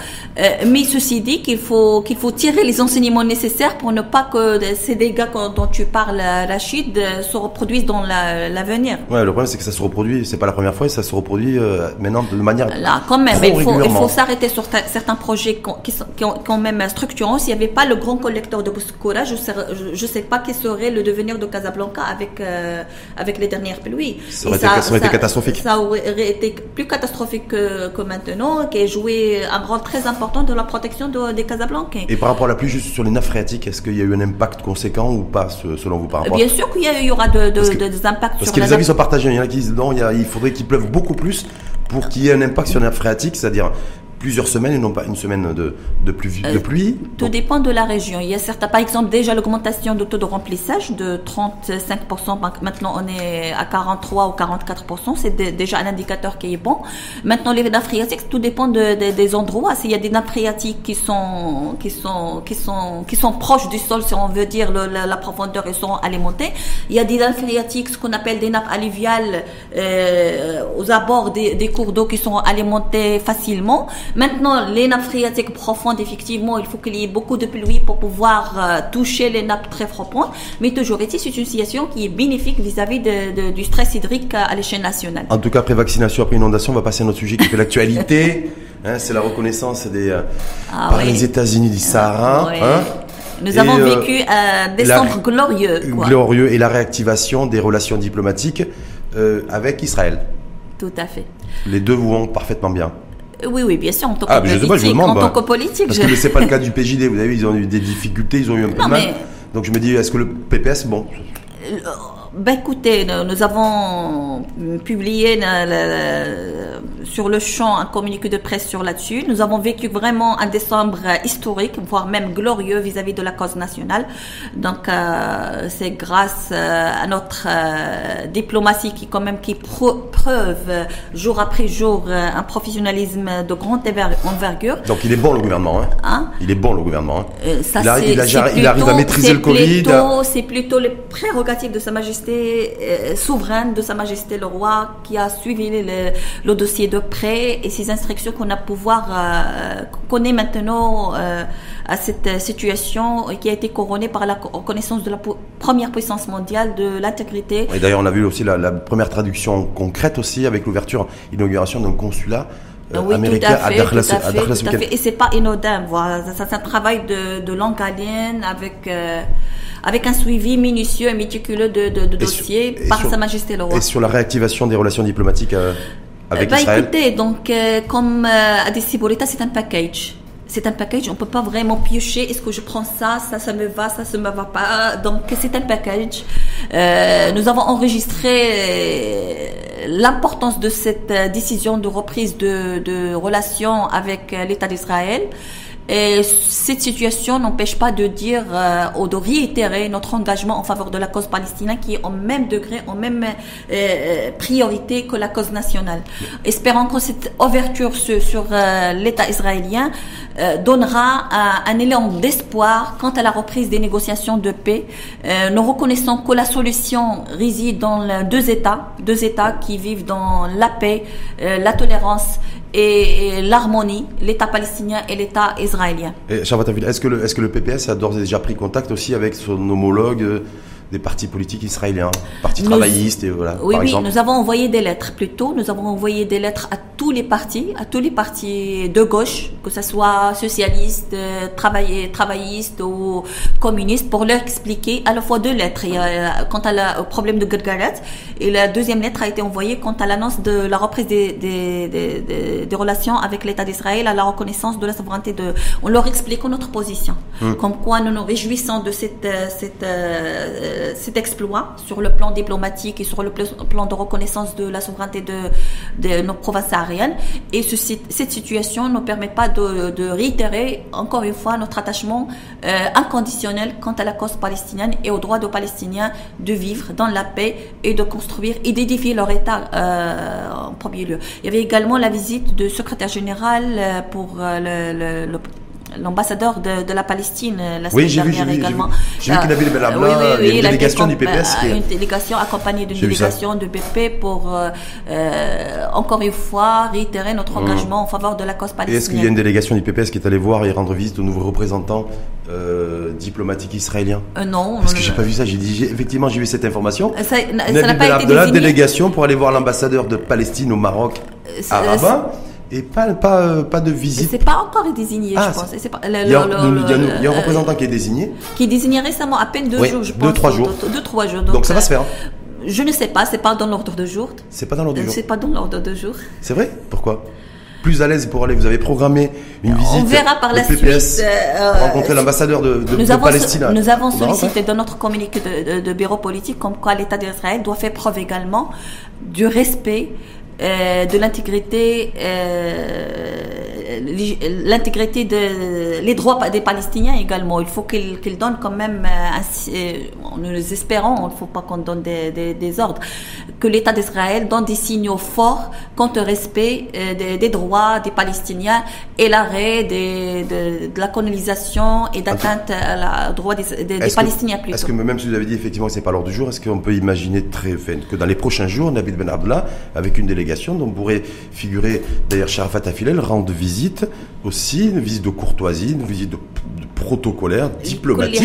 mais ceci dit, qu'il faut qu'il faut tirer les enseignements nécessaires pour ne pas que ces dégâts dont tu parles, Rachid, se reproduisent dans l'avenir. Ouais, le problème c'est que ça se reproduit, c'est pas la première fois, ça se reproduit euh, maintenant de manière. Là, quand même, il faut, il faut s'arrêter sur certains projets qui, sont, qui ont quand même structurants. S'il n'y avait pas le grand collecteur de Bouskoura, je sais, je, sais pas quel serait le devenir de Casablanca avec euh, avec les dernières pluies. Ça aurait, été, ça aurait été, catastrophique. Ça aurait été plus catastrophique que, que, maintenant, qui a joué un rôle très important dans la protection de, des Casablancais. Et par rapport à la pluie, juste sur les nappes phréatiques, est-ce qu'il y a eu un impact conséquent ou pas selon vous par rapport Bien sûr qu'il y, aura de, des impacts. Que les sont partagés. Il y en a qui disent non, il, faudrait qu'il pleuve beaucoup plus pour qu'il y ait un impact sur les nappes phréatiques, c'est-à-dire plusieurs semaines et non pas une semaine de, de, pluie, de euh, pluie. Tout dépend de la région. Il y a certains, par exemple, déjà l'augmentation de taux de remplissage de 35%. Maintenant, on est à 43 ou 44%. C'est déjà un indicateur qui est bon. Maintenant, les nappes phréatiques, tout dépend de, des endroits. S'il y a des nappes phréatiques qui sont, qui sont, qui sont, qui sont proches du sol, si on veut dire, la, profondeur, ils sont alimentés. Il y a des nappes phréatiques, ce qu'on appelle des nappes alluviales, euh, aux abords des, des cours d'eau qui sont alimentés facilement. Maintenant, les nappes phréatiques profondes, effectivement, il faut qu'il y ait beaucoup de pluie pour pouvoir euh, toucher les nappes très profondes. Mais toujours est c'est une situation qui est bénéfique vis-à-vis du stress hydrique à l'échelle nationale. En tout cas, après vaccination, après inondation, on va passer à notre sujet qui fait l'actualité. Hein, c'est la reconnaissance des, euh, ah par les États-Unis du Sahara. Hein. Nous avons euh, vécu un décembre glorieux. Glorieux et la réactivation des relations diplomatiques avec Israël. Tout à fait. Les deux vont parfaitement bien. Oui, oui, bien sûr, en tant ah, que politique. en tant que politique. Parce je... que c'est pas le cas du PJD. Vous avez vu, ils ont eu des difficultés, ils ont eu un peu de mal. Donc je me dis, est-ce que le PPS, bon. Euh, ben écoutez, nous, avons publié sur le champ un communiqué de presse sur là-dessus. Nous avons vécu vraiment un décembre historique, voire même glorieux vis-à-vis de la cause nationale. Donc euh, c'est grâce euh, à notre euh, diplomatie qui quand même qui preuve jour après jour un professionnalisme de grande envergure. Donc il est bon le gouvernement. Hein, hein? Il est bon le gouvernement. Hein? Ça, il, arrive, il, arrive à maîtriser le Covid. C'est plutôt les prérogatives de Sa Majesté euh, souveraine de Sa Majesté le Roi qui a suivi le, dossier de près et ces instructions qu'on a pouvoir euh, maintenant euh, à cette situation qui a été couronnée par la reconnaissance de la première puissance mondiale de l'intégrité. Et d'ailleurs, on a vu aussi la, première traduction concrète aussi avec l'ouverture, l'inauguration d'un consulat. Américain à, fait, Et c'est pas inodin, voilà. C'est un travail de, de longue haleine avec avec un suivi minutieux et méticuleux de, de, dossiers par Sa Majesté le Roi. Et sur la réactivation des relations diplomatiques euh, avec bah, Israël Écoutez, donc, euh, comme euh, a dit Siboleta, c'est un package c'est un package, on peut pas vraiment piocher. Est-ce que je prends ça, ça, ça me va, ça, ça me va pas. Donc c'est un package. Euh, nous avons enregistré l'importance de cette décision de reprise de, de relations avec l'État d'Israël. Et cette situation n'empêche pas de dire euh, ou de réitérer notre engagement en faveur de la cause palestinienne qui est au même degré, en même euh, euh, priorité que la cause nationale. Espérons que cette ouverture sur, sur l'État israélien donnera un, élan d'espoir quant à la reprise des négociations de paix. nous reconnaissons que la solution réside dans deux États, deux États qui vivent dans la paix, la tolérance et, l'harmonie, l'État palestinien et l'État israélien. Est-ce que, le, est-ce que le PPS a d'ores et déjà pris contact aussi avec son homologue des partis politiques israéliens, partis travaillistes et voilà. Oui, oui, nous avons envoyé des lettres plutôt. Nous avons envoyé des lettres à les partis, à tous les partis de gauche, que ce soit socialistes, euh, travaillistes ou communistes, pour leur expliquer à la fois deux lettres. A, euh, quant à la, au problème de Gilgaret et la deuxième lettre a été envoyée quant à l'annonce de la reprise des, des, des, des, relations avec l'État d'Israël, à la reconnaissance de la souveraineté de. On leur explique notre position, hmm. comme quoi nous nous réjouissons de cette, euh, cette euh, cet exploit sur le plan diplomatique et sur le plan de reconnaissance de la souveraineté de, de nos provinces aériennes. Et cette situation ne permet pas de, réitérer encore une fois notre attachement euh, inconditionnel quant à la cause palestinienne et au droit des Palestiniens de vivre dans la paix et de construire et d'édifier leur État euh, en premier lieu. Il y avait également la visite du secrétaire général euh, pour le, le l'ambassadeur de, de, la Palestine euh, la semaine dernière également. J'ai vu, qu'il avait euh, oui, oui, oui, une délégation du PPS. Qui... Une délégation accompagnée d'une délégation du PP pour, euh, encore une fois, réitérer notre mmh. engagement en faveur de la cause palestinienne. Est-ce qu'il y a une délégation du PPS qui est allée voir et rendre visite au nouveau représentant euh, diplomatique israélien euh, Non. Parce que j'ai pas vu ça. J'ai dit, effectivement, j'ai vu cette information. Ça n'a pas été de la délégation pour aller voir l'ambassadeur de Palestine au Maroc à Rabat. Et pas, pas, euh, pas de visite. C'est pas encore désigné, ah, je pense. il, y a, un représentant qui est désigné. Qui est désigné récemment, à peine deux jours, je pense. Deux, trois jours. Deux, trois jours. Donc, ça va se faire. Je ne sais pas, c'est pas dans l'ordre de jour. C'est pas dans l'ordre de jour. C'est pas dans l'ordre de jour. C'est vrai? Pourquoi? Plus à l'aise pour aller. Vous avez programmé une visite. On verra par la suite. Euh, rencontrer l'ambassadeur de, de, nous de avons, Palestine. Nous avons sollicité dans notre communiqué de, de, bureau politique comme quoi l'État d'Israël doit faire preuve également du respect euh, de l'intégrité euh, l'intégrité de les droits des Palestiniens également. Il faut qu'ils qu donnent quand même, euh, euh, nous espérons, il ne faut pas qu'on donne des, des, des, ordres, que l'État d'Israël donne des signaux forts quant au respect des, des, droits des Palestiniens et l'arrêt de, de, la colonisation et d'atteinte aux droits des, des Palestiniens. Est-ce que même si vous avez dit effectivement que c'est pas l'ordre du jour, est-ce qu'on peut imaginer très que dans les prochains jours, Nabil Ben Abdullah, avec une délégation dont pourrait figurer d'ailleurs Sharafat Afilel, rendre visite aussi, une visite de courtoisie, une visite de, protocolaire, diplomatique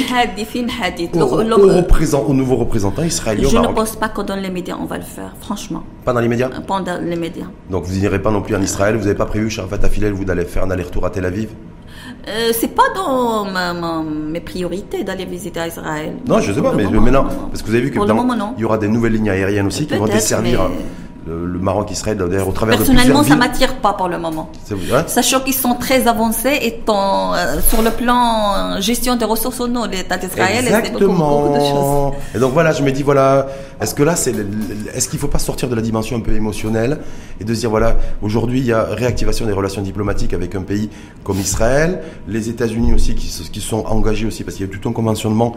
au, au, au nouveau représentant israélien. Je ne pense pas que dans les médias on va le faire, franchement. Pas dans les médias Pas dans les médias. Donc vous n'irez pas non plus en Israël, vous n'avez pas prévu Sharafat Afilel, vous d'aller faire un aller-retour à Tel Aviv euh, c'est pas dans ma, mes priorités d'aller visiter Israël. Non, je sais pas, mais maintenant, parce que vous avez vu que il y aura des nouvelles lignes aériennes aussi qui vont desservir. Le, Maroc serait d'ailleurs au travers Personnellement, ça m'attire pas pour le moment. Sachant qu'ils sont très avancés et euh, sur le plan euh, gestion des ressources en eau, l'État d'Israël, c'est beaucoup, beaucoup, de choses. Et donc voilà, je me dis voilà, est-ce que là, c'est, est-ce qu'il faut pas sortir de la dimension un peu émotionnelle et de se dire voilà, aujourd'hui il y a réactivation des relations diplomatiques avec un pays comme Israël, les États-Unis aussi qui, qui sont engagés aussi parce qu'il y a tout un conventionnement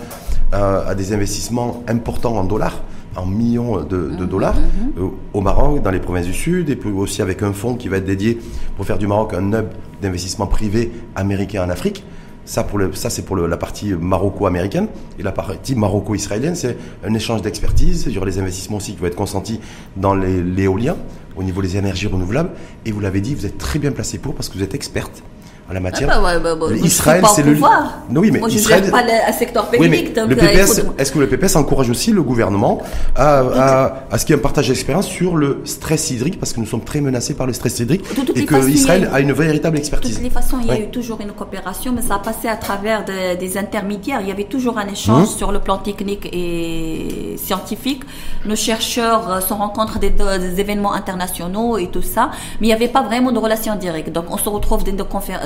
euh, à des investissements importants en dollars en millions de, mhm, dollars mhm. Euh, au Maroc, dans les provinces du Sud, et puis aussi avec un fonds qui va être dédié pour faire du Maroc un hub d'investissement privé américain en Afrique. Ça, pour le, ça c'est pour la partie maroco-américaine. Et la partie maroco-israélienne, c'est un échange d'expertise. Il y aura les investissements aussi qui vont être consentis dans l'éolien, au niveau des énergies renouvelables. Et vous l'avez dit, vous êtes très bien placé pour parce que vous êtes experte la matière. Ah bah bah bah, Israël, c'est le. Non, oui, mais Moi, je Israël. pas le secteur public. le PPS, est-ce que le PPS encourage aussi le gouvernement à, à, à ce qu'il y ait un partage d'expérience sur le stress hydrique, parce que nous sommes très menacés par le stress hydrique, et que Israël a, une véritable expertise. De toutes les façons, il y a eu toujours une coopération, mais ça a passé à travers des intermédiaires. Il y avait toujours un échange hum. sur le plan technique et scientifique. Nos chercheurs euh, se rencontrent des, des événements internationaux et tout ça, mais il n'y avait pas vraiment de relation directe. Donc, on se retrouve dans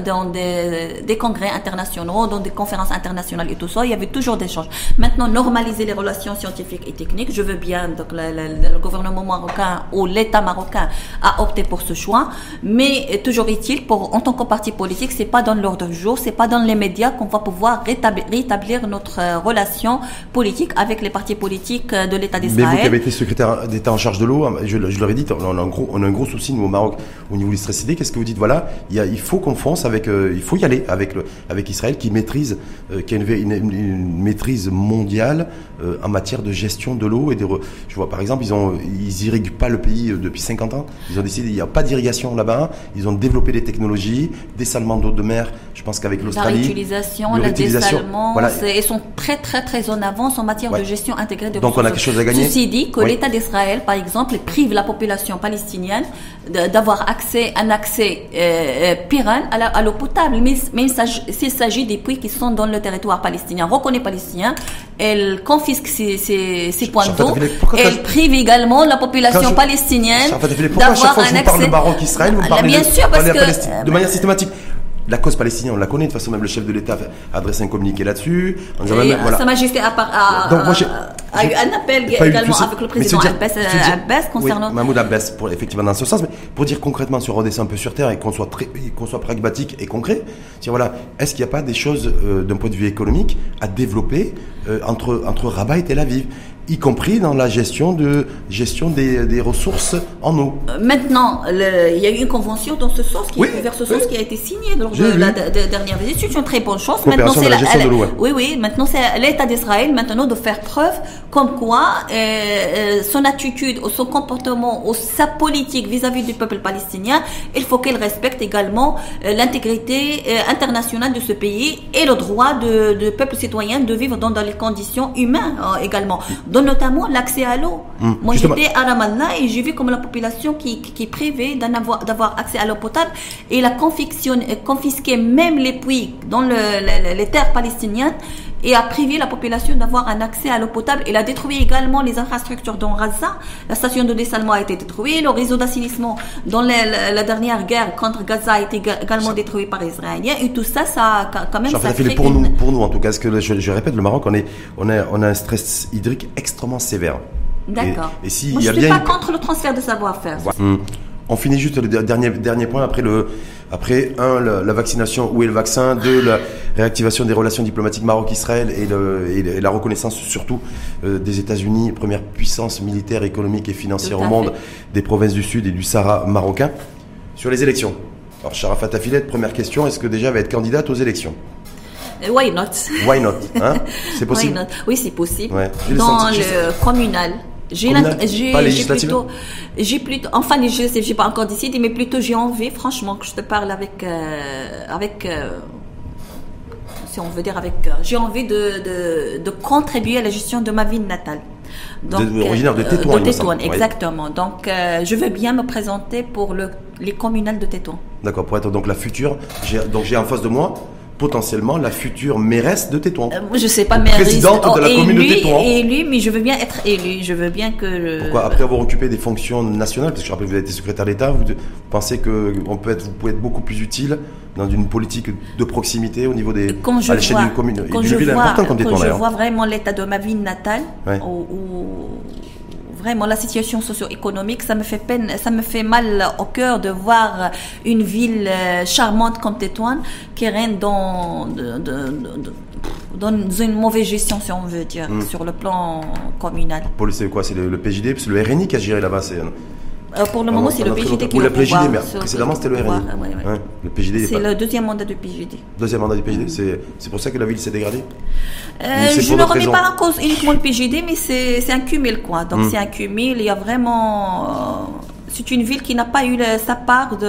des dans des, des, congrès internationaux, dans des conférences internationales et tout ça, il y avait toujours des échanges. Maintenant, normaliser les relations scientifiques et techniques, je veux bien, donc le, le, gouvernement marocain ou l'État marocain a opté pour ce choix, mais toujours est-il, pour, en tant que parti politique, c'est pas dans l'ordre du jour, c'est pas dans les médias qu'on va pouvoir rétablir, rétablir notre euh, relation politique avec les partis politiques euh, de l'État d'Israël. Mais vous qui avez été secrétaire d'État en charge de l'eau, je, je leur ai dit, on a un gros, on a un gros souci nous au Maroc au niveau du stress. Qu'est-ce que vous dites? Voilà, il, y a, il faut qu'on fonce avec euh, il faut y aller avec, le, avec Israël qui maîtrise, euh, qui a une, une, maîtrise mondiale euh, en matière de gestion de l'eau et de. Je vois par exemple, ils ont, ils irriguent pas le pays depuis 50 ans. Ils ont décidé, il n'y a pas d'irrigation là-bas. Ils ont développé des technologies, dessalement d'eau de mer. Je pense qu'avec l'Australie, la réutilisation, le dessalement, voilà. ils sont très très très en avance en matière de gestion intégrée de Donc on a quelque chose à gagner. Ceci dit, que l'État d'Israël, par exemple, prive la population palestinienne d'avoir accès, un accès pérenne à l'eau potable. Mais, mais s'il s'agit des puits qui sont dans le territoire palestinien, reconnaît palestinien, elle confisque ces, ces, ces points d'eau. Elle prive également la population palestinienne d'avoir un accès. de Maroc Israël, vous ah, parlez, bien sûr, parce que, de manière systématique la cause palestinienne, on la connaît. De toute façon, même le chef de l'État a adressé un communiqué là-dessus. Sa Majesté a, a, a eu un appel également avec le président Abbas, Abbas concernant. Oui, Mahmoud Abbas, pour, effectivement, dans ce sens. Mais pour dire concrètement, sur redescend un peu sur terre et qu'on soit, très, qu'on soit pragmatique et concret, dire voilà, est-ce qu'il n'y a pas des choses d'un point de vue économique à développer entre, entre Rabat et Tel Aviv? Y compris dans la gestion de gestion des, des ressources en eau. Euh, maintenant, il y a eu une convention dans ce sens qui, vers ce sens qui a été signée lors de la dernière visite. C'est une très bonne chose. Maintenant, c'est la, gestion de l'eau. Oui, oui. Maintenant, c'est l'État d'Israël maintenant de faire preuve comme quoi euh, euh son attitude, ou son comportement, ou sa politique vis-à-vis du peuple palestinien, il faut qu'elle respecte également euh, l'intégrité internationale de ce pays et le droit de, de peuple citoyen de vivre dans, dans les conditions humaines également dont notamment l'accès à l'eau. Hum, Moi, j'étais à Ramallah et j'ai vu comme la population qui, qui, est privée d'avoir accès à l'eau potable. Et la confisqué même les puits dans le, les terres palestiniennes et a privé la population d'avoir un accès à l'eau potable. Il a détruit également les infrastructures dans Gaza. La station de dessalement a été détruite. Le réseau d'assainissement dans la, dernière guerre contre Gaza a été également détruit par les Israéliens. Et tout ça, ça quand même... Ça fait pour nous, pour nous en tout cas. Parce que je, répète, le Maroc, on, est, on, a, on a un stress hydrique extrêmement sévère. D'accord. Et, si Moi, je ne suis pas contre le transfert de savoir-faire. Hum. On finit juste le dernier, dernier point après le, après, un, la, vaccination, où est le vaccin? Deux, la réactivation des relations diplomatiques Maroc-Israël et, la reconnaissance surtout euh, des États-Unis, première puissance militaire, économique et financière au monde, des provinces du Sud et du Sahara marocain. Sur les élections. Alors, Sharafat Affilette, première question, est-ce que déjà va être candidate aux élections? Euh, Why not? Why not hein? C'est possible? Oui, c'est possible. Dans le communal. J'ai plutôt, j'ai plutôt, enfin je j'ai pas encore décidé, mais plutôt j'ai envie, franchement, que je te parle avec, euh, avec, euh, si on veut dire avec, euh, j'ai envie de, de, de, contribuer à la gestion de ma ville natale. Donc, originaire de Tétouan. De Tétouan, exactement. Donc, je veux bien me présenter pour le, les communales de Tétouan. D'accord, pour être donc la future, donc j'ai en face de moi potentiellement la future mairesse de Tétouan. Euh, je sais pas, mairesse. Présidente de la oh, commune de Tétouan. Élu, mais je veux bien être élu. Je veux bien que. Pourquoi Après avoir occupé des fonctions nationales, parce que je rappelle que vous avez été secrétaire d'État, vous, pensez que on peut être, vous pouvez être beaucoup plus utile dans une politique de proximité au niveau des à l'échelle d'une commune? Quand je, vois, quand je vois vraiment l'état de ma ville natale, où, vraiment la situation socio-économique, ça me fait peine, ça me fait mal au cœur de voir une ville euh, charmante comme Tétouan qui règne dans, dans une mauvaise gestion, si on veut dire, hmm. sur le plan communal. Pour c'est quoi C'est le, PJD C'est le RNI qui a géré là-bas euh, pour le moment, c'est le PJD qui est le PJD, mais précédemment, c'était le RNI. le PJD. C'est le deuxième mandat du PJD. Deuxième mandat du PJD. C'est pour ça que la ville s'est dégradée? Euh, Je ne remets pas en cause uniquement le PJD, mais c'est un cumul, quoi. Donc, hmm. c'est un cumul. Il y a vraiment. C'est une ville qui n'a pas eu sa part de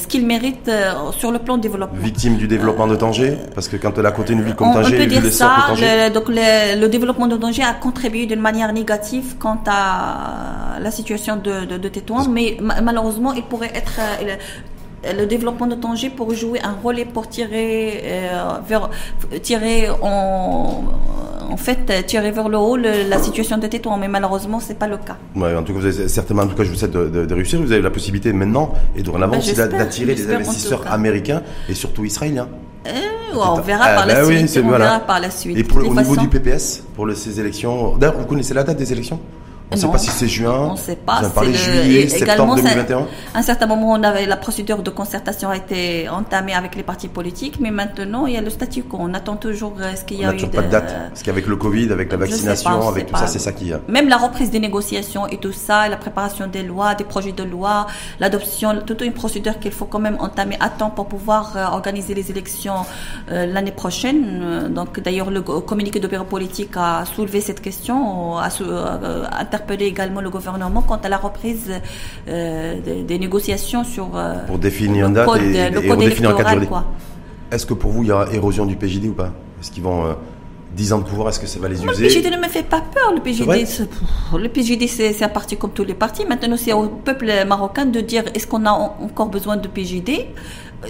ce qu'il mérite euh, sur le plan de développement. Victime du développement de Tanger? Parce que quand elle a côté une ville comme Tanger, on peut dire ça, le, donc le, développement de Tanger a contribué d'une manière négative quant à la situation de, de, de Tétouan, mais malheureusement, il pourrait être euh, le développement de Tanger pour jouer un rôle et pour tirer euh, vers tirer en en fait tirer vers le haut la situation de Tétouan mais malheureusement c'est pas le cas. Ouais, en tout cas vous avez certainement en tout cas je vous souhaite de, réussir vous avez la possibilité maintenant et dorénavant ben, d'attirer des investisseurs américains et surtout israéliens. Euh, on verra par la suite. on verra par la suite. Et pour, au niveau du PPS pour ces élections d'ailleurs vous connaissez la date des élections? On ne sait pas si c'est juin. On ne sait pas. C'est juillet, septembre 2021. À un certain moment, on avait la procédure de concertation a été entamée avec les partis politiques, mais maintenant il y a le statu quo. On attend toujours euh, ce qu'il y a on toujours pas de date. Parce qu'avec le Covid, avec la vaccination, avec tout ça, c'est ça qui. Même la reprise des négociations et tout ça, la préparation des lois, des projets de loi, l'adoption, toute une procédure qu'il faut quand même entamer à temps pour pouvoir euh, organiser les élections euh, l'année prochaine. Donc d'ailleurs, le communiqué de bureau politique a soulevé cette question, a, a interpeller également le gouvernement quant à la reprise euh, des, négociations sur euh, pour définir une date et, Est-ce que pour vous il y aura érosion du PJD ou pas? Est-ce qu'ils vont 10 euh, ans de pouvoir, est-ce que ça va les user? Le PJD ne me fait pas peur. Le PJD, le PJD c'est un parti comme tous les partis. Maintenant, c'est au peuple marocain de dire est-ce qu'on a encore besoin de PJD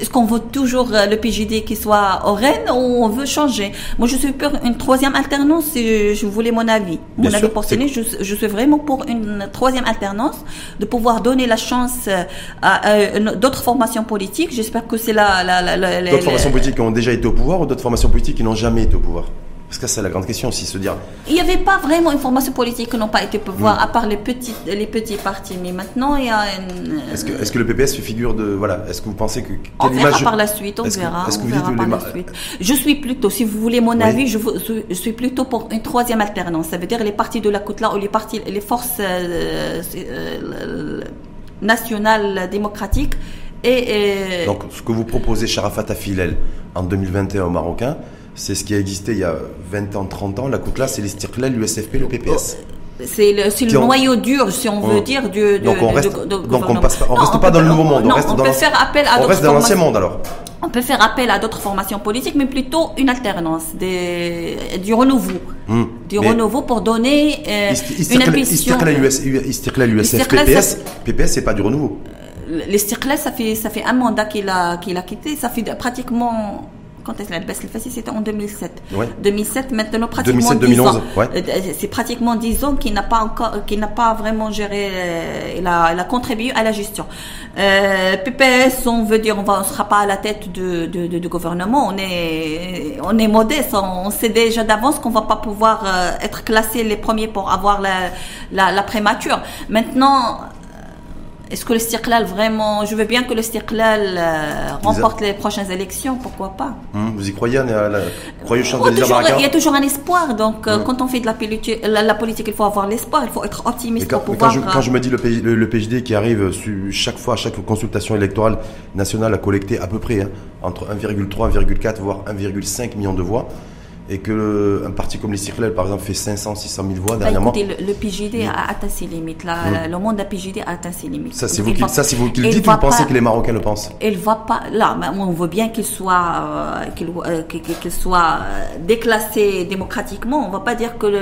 est-ce qu'on veut toujours euh, le PJD qui soit au Rennes ou on veut changer? Moi, je suis pour une troisième alternance si je voulais mon avis. Mon avis personnel, je, je, suis vraiment pour une troisième alternance, de pouvoir donner la chance euh, à, d'autres formations politiques. J'espère que c'est la... la, la, d'autres formations politiques qui ont déjà été au pouvoir ou d'autres formations politiques qui n'ont jamais été au pouvoir? Parce que c'est la grande question aussi, se dire. Il n'y avait pas vraiment une formation politique qui n'ont pas été pouvoir, hmm. à part les petits, les petits partis. Mais maintenant, il y a une. Est-ce que, est que le PPS fait figure de. Voilà, est-ce que vous pensez que. On verra par la suite, on verra. on verra par la suite. Je suis plutôt, si vous voulez mon avis, je, je, suis plutôt pour une troisième alternance. Ça veut dire les partis de la côte là ou les partis, les forces euh, euh, nationales démocratiques. Et, Donc, ce que vous proposez, Sharafat Afilel, en 2021 au Marocain, c'est ce qui a existé il y a 20 ans, 30 ans. La là, c'est les Stirklel, l'USFP, le PPS. C'est le, noyau dur, si on veut dire, du, donc on reste, donc on passe on reste pas dans le nouveau monde, on reste on dans peut faire appel à on reste dans l'ancien monde alors. On peut faire appel à d'autres formations politiques, mais plutôt une alternance, des, du renouveau, hmm. du renouveau pour donner euh, une impulsion. Istiklal PPS, PPS c'est pas du renouveau. Euh, les ça fait ça fait un mandat qu'il a qu'il a quitté, ça fait pratiquement quand est-ce que la baisse C'était en 2007. 2007, maintenant pratiquement 2011, euh, C'est pratiquement 10 ans qu'il n'a pas encore, qu'il n'a pas vraiment géré, euh, il a, il a contribué à la gestion. Euh, PPS, on veut dire, on va, on sera pas à la tête de, de, de, gouvernement. On est, on est modeste. On, sait déjà d'avance qu'on va pas pouvoir euh, être classé les premiers pour avoir la, la, la prémature. Maintenant, est-ce que le Stirklal vraiment, je veux bien que le Stirklal euh, remporte les prochaines élections, pourquoi pas? Hum, Vous y croyez, la, croyez au de Il y a toujours un espoir, donc euh, hum. quand on fait de la, la, politique, il faut avoir l'espoir, il faut être optimiste pour pouvoir. Quand je, me dis le, le, PJD qui arrive chaque fois, à chaque consultation électorale nationale à collecter à peu près hein, entre 1,3, 1,4 voire 1,5 million de voix et que un parti comme les Circlel, par exemple, fait 500, 600 000 voix bah, dernièrement. écoutez, le, PJD a atteint ses limites. Le monde de PJD a atteint ses limites. Ça, c'est vous, qui, ça, vous qui le dites ou vous pensez que les Marocains le pensent? Il va pas. Là, on veut bien qu'il soit, euh, euh, qu'il soit euh, déclassé démocratiquement. On va pas dire que le,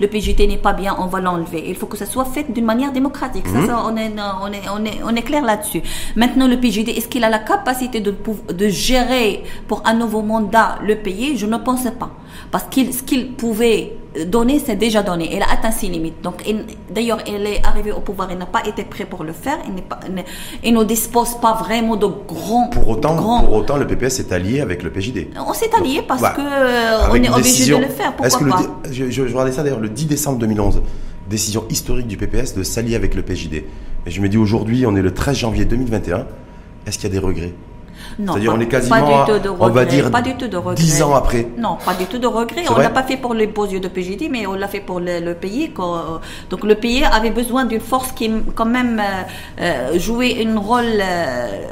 le PJD n'est pas bien, on va l'enlever. Il faut que ça soit fait d'une manière démocratique. Ça, mhm. on, est, on, est, on, est, on est clair là-dessus. Maintenant, le PJD, est-ce qu'il a la capacité de, de gérer pour un nouveau mandat le pays? Je ne pense pas. Parce qu'il ce qu'il pouvait donner, c'est déjà donné. Il a atteint ses limites. Donc, d'ailleurs, il est arrivé au pouvoir, il n'a pas été prêt pour le faire. Il, pas, il ne dispose pas vraiment de grands. Pour autant, pour autant le PPS est allié avec le PJD. On s'est allié parce qu'on que on est obligé de le faire. Pourquoi que pas je, je, regardais ça d'ailleurs le 10 décembre 2011. Décision historique du PPS de s'allier avec le PJD. Et je me dis aujourd'hui, on est le 13 janvier 2021. Est-ce qu'il y a des regrets? C'est-à-dire on est quasiment, on va dire, pas du tout de regret. 10 ans après. Non, pas du tout de regret. On l'a pas fait pour les beaux yeux de PJD, mais on l'a fait pour le, pays. Donc le pays avait besoin d'une force qui, quand même, euh, euh, jouait un rôle euh,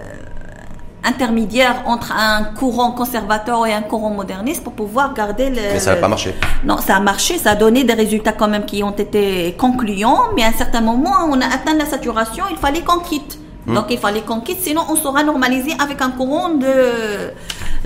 intermédiaire entre un courant conservateur et un courant moderniste pour pouvoir garder le. Mais ça n'a pas marché. Non, ça a marché, ça a donné des résultats quand même qui ont été concluants, mais à un certain moment, on a atteint la saturation, il fallait qu'on quitte. Hmm. Donc il fallait qu'on quitte, sinon on sera normalisé avec un courant de,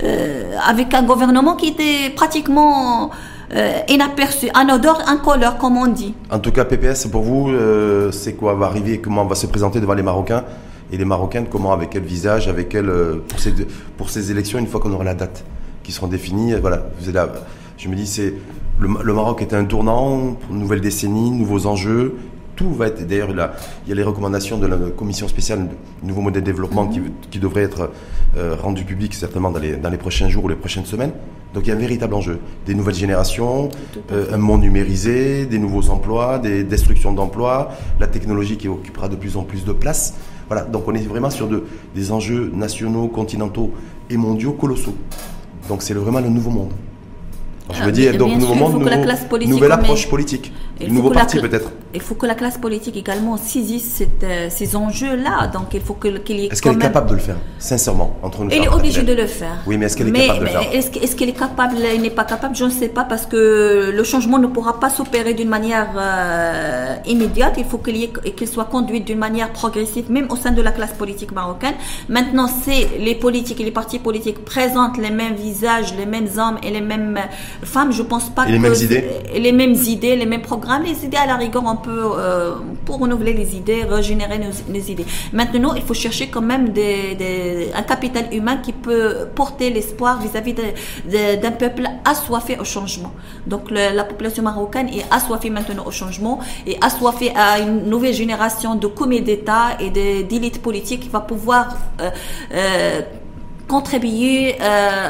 euh, avec un gouvernement qui était pratiquement euh, inaperçu, un odeur incolore comme on dit. En tout cas, PPS pour vous, euh, c'est quoi va arriver, comment on va se présenter devant les Marocains et les Marocaines, comment, avec quel visage, avec quel pour ces pour ces élections une fois qu'on aura la date qui seront définies. Voilà, vous êtes là. Je me dis c'est le, le, Maroc est un tournant nouvelle décennie, nouveaux enjeux tout va être. D'ailleurs, il y a les recommandations de la commission spéciale Nouveau modèle de développement qui, qui devrait être euh, rendu public certainement dans les, dans les prochains jours ou les prochaines semaines. Donc il y a un véritable enjeu. Des nouvelles générations, euh, un monde numérisé, des nouveaux emplois, des destructions d'emplois, la technologie qui occupera de plus en plus de place. Voilà, donc on est vraiment sur de, des enjeux nationaux, continentaux et mondiaux colossaux. Donc c'est vraiment le nouveau monde. je me dis, donc nouveau monde, nouvelle approche politique. Un nouveau parti peut-être il faut que la classe politique également saisisse euh, ces enjeux-là. Donc il faut qu'il y ait. Est-ce qu'elle est capable de le faire, sincèrement, entre nous Elle est obligée de le faire. Oui, mais est-ce qu'elle est capable de le faire Est-ce qu'elle est capable Elle n'est pas capable? Je ne sais pas parce que le changement ne pourra pas s'opérer d'une manière euh, immédiate. Il faut qu'il soit conduit d'une manière progressive, même au sein de la classe politique marocaine. Maintenant, c'est les politiques et les partis politiques présentent les mêmes visages, les mêmes hommes et les mêmes femmes. Je pense pas et les mêmes idées. Les mêmes idées, les mêmes programmes. Les idées à la rigueur, on euh, pour renouveler les idées, régénérer nos, idées. Maintenant, il faut chercher quand même des, un capital humain qui peut porter l'espoir vis-à-vis d'un peuple assoiffé au changement. Donc la population marocaine est assoiffée maintenant au changement et assoiffée à une nouvelle génération de commis d'État et d'élites politiques qui va pouvoir euh, euh, contribuer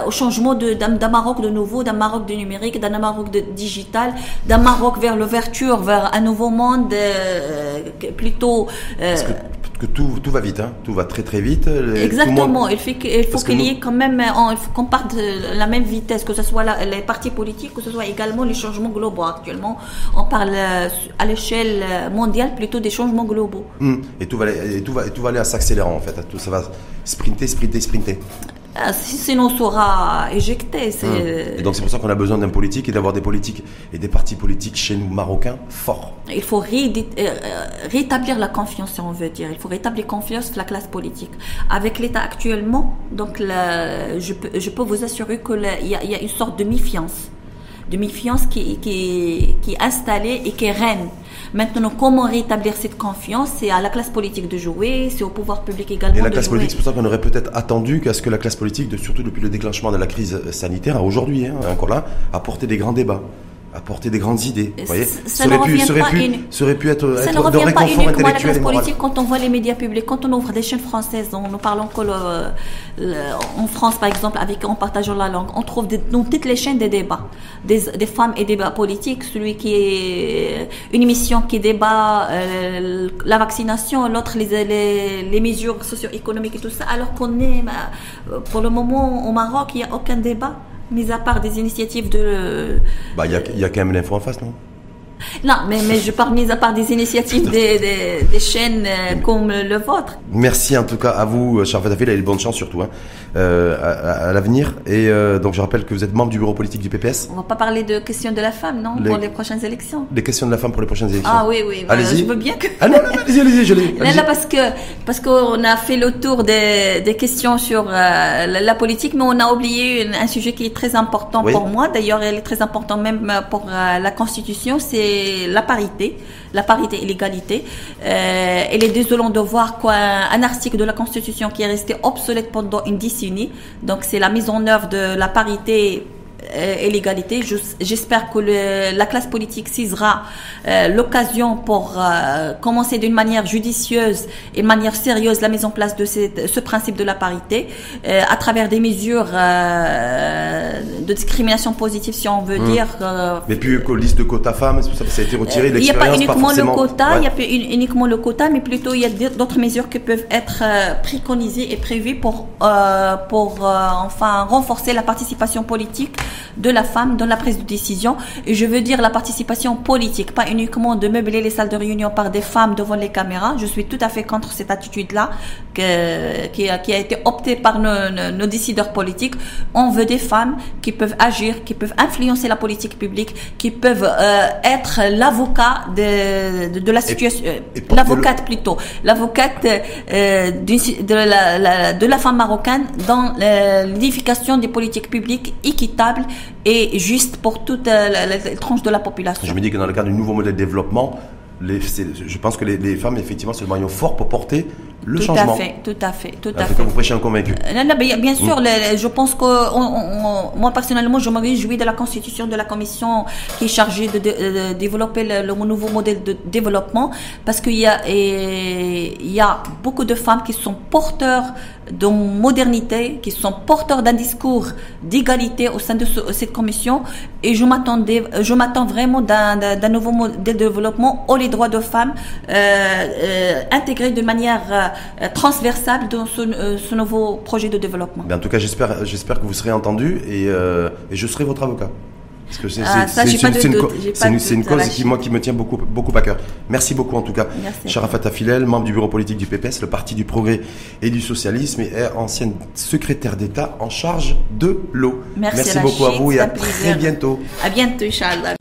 au changement d'un Maroc de nouveau, d'un Maroc de numérique, d'un Maroc de digital, d'un Maroc vers l'ouverture, vers un nouveau monde plutôt que tout, tout va vite, hein. tout va très très vite. Exactement, il, faut qu'il y ait quand même, il faut qu'on parte de la même vitesse, que ce soit les partis politiques, que ce soit également les changements globaux. Actuellement, on parle euh, à l'échelle mondiale plutôt des changements globaux. Hum. Et, tout va, et, tout va, et tout va aller à s'accélérant en fait, tout, ça va sprinter, sprinter, sprinter. Ah, sinon on sera éjecté. Et donc c'est pour ça qu'on a besoin d'un politique et d'avoir des politiques et des partis politiques chez nous marocains forts. Il faut euh, rétablir la confiance, si on veut dire. Il faut rétablir confiance dans la classe politique. Avec l'État actuellement, donc je, peux, je peux vous assurer qu'il y, y, a une sorte de méfiance, de méfiance qui, qui, qui est installée et qui reine. Maintenant, comment rétablir cette confiance? C'est à la classe politique de jouer, c'est au pouvoir public également. Et la classe politique, c'est pour ça qu'on aurait peut-être attendu qu'à ce que la classe politique, surtout depuis le déclenchement de la crise sanitaire, à aujourd'hui, hein, encore là, apporte des grands débats apporter des grandes idées. Vous voyez ça, ne revient pas uniquement à la classe politique quand on voit les médias publics, quand on ouvre des chaînes françaises, on, nous parlons que en France par exemple, avec en partageant la langue, on trouve dans toutes les chaînes des débats, des, des, femmes et débats politiques, celui qui est une émission qui débat euh, la vaccination, l'autre les, les, les, mesures socio-économiques et tout ça, alors qu'on est euh, pour le moment au Maroc, il n'y a aucun débat. Mis à part des initiatives de... Bah, il y, y a, quand même l'info en face, non? Non, mais, mais je parle mis à part des initiatives des, des, chaînes euh, comme le vôtre. Merci en tout cas à vous, cher Fatafil, et bonne chance surtout hein, euh, à, l'avenir. Et euh, donc je rappelle que vous êtes membre du bureau politique du PPS. On va pas parler de questions de la femme, non, pour les prochaines élections. Les questions de la femme pour les prochaines élections. Ah oui, oui. allez-y. Je veux bien que. Ah non, non, allez-y, allez-y, je l'ai. Là, parce que parce qu'on a fait le tour des, des questions sur la, politique, mais on a oublié un sujet qui est très important pour moi. D'ailleurs, il est très important même pour la Constitution. C'est la parité, la parité et l'égalité. Euh, il est désolant de voir quoi, un article de la Constitution qui est resté obsolète pendant une décennie. Donc c'est la mise en œuvre de la parité et l'égalité. J'espère que la classe politique saisira euh, l'occasion pour euh, commencer d'une manière judicieuse et de manière sérieuse la mise en place de ce principe de la parité à travers des mesures de discrimination positive, si on veut mmh. dire. mais puis liste de quotas femmes, ça, ça a été retiré. Il n'y a pas uniquement le quota, il y a pas uniquement le quota, mais plutôt il y a d'autres mesures qui peuvent être préconisées et prévues pour pour enfin renforcer la participation politique de la femme dans la prise de décision. Et je veux dire la participation politique, pas uniquement de meubler les salles de réunion par des femmes devant les caméras. Je suis tout à fait contre cette attitude-là qui, a, qui a été optée par nos, décideurs politiques. On veut des femmes qui peuvent agir, qui peuvent influencer la politique publique, qui peuvent euh, être l'avocat de, de, la situation, euh, l'avocate plutôt, l'avocate euh, de, la, de la femme marocaine dans l'édification des politiques publiques équitables et juste pour toute euh, la, tranche de la population. Je me dis que dans le cadre du nouveau modèle de développement, je pense que les, les, femmes, effectivement, c'est le maillon fort pour porter le tout changement. À fait, tout à fait, tout à fait. Vous prêchez un convaincu. Euh, bien sûr, mm. je pense que moi personnellement, je me réjouis de la constitution de la commission qui est chargée de, développer le, nouveau modèle de développement parce qu'il y a il y a beaucoup de femmes qui sont porteurs de modernité, qui sont porteurs d'un discours d'égalité au sein de cette commission et je m'attendais, je m'attends vraiment d'un nouveau modèle de développement où les droits de femmes euh, euh, intégrés de manière euh, transversale dans euh, ce, nouveau projet de développement. en tout cas, j'espère, j'espère que vous serez entendu et, euh, et je serai votre avocat. Parce que c'est ah, une, cause qui, moi, qui me tient beaucoup, beaucoup à cœur. Merci beaucoup en tout cas. Sharafat Afilel, membre du bureau politique du PPS, le Parti du Progrès et du Socialisme, et ancienne secrétaire d'État en charge de l'eau. Merci, beaucoup à vous et à très bientôt. À bientôt, Inch'Allah.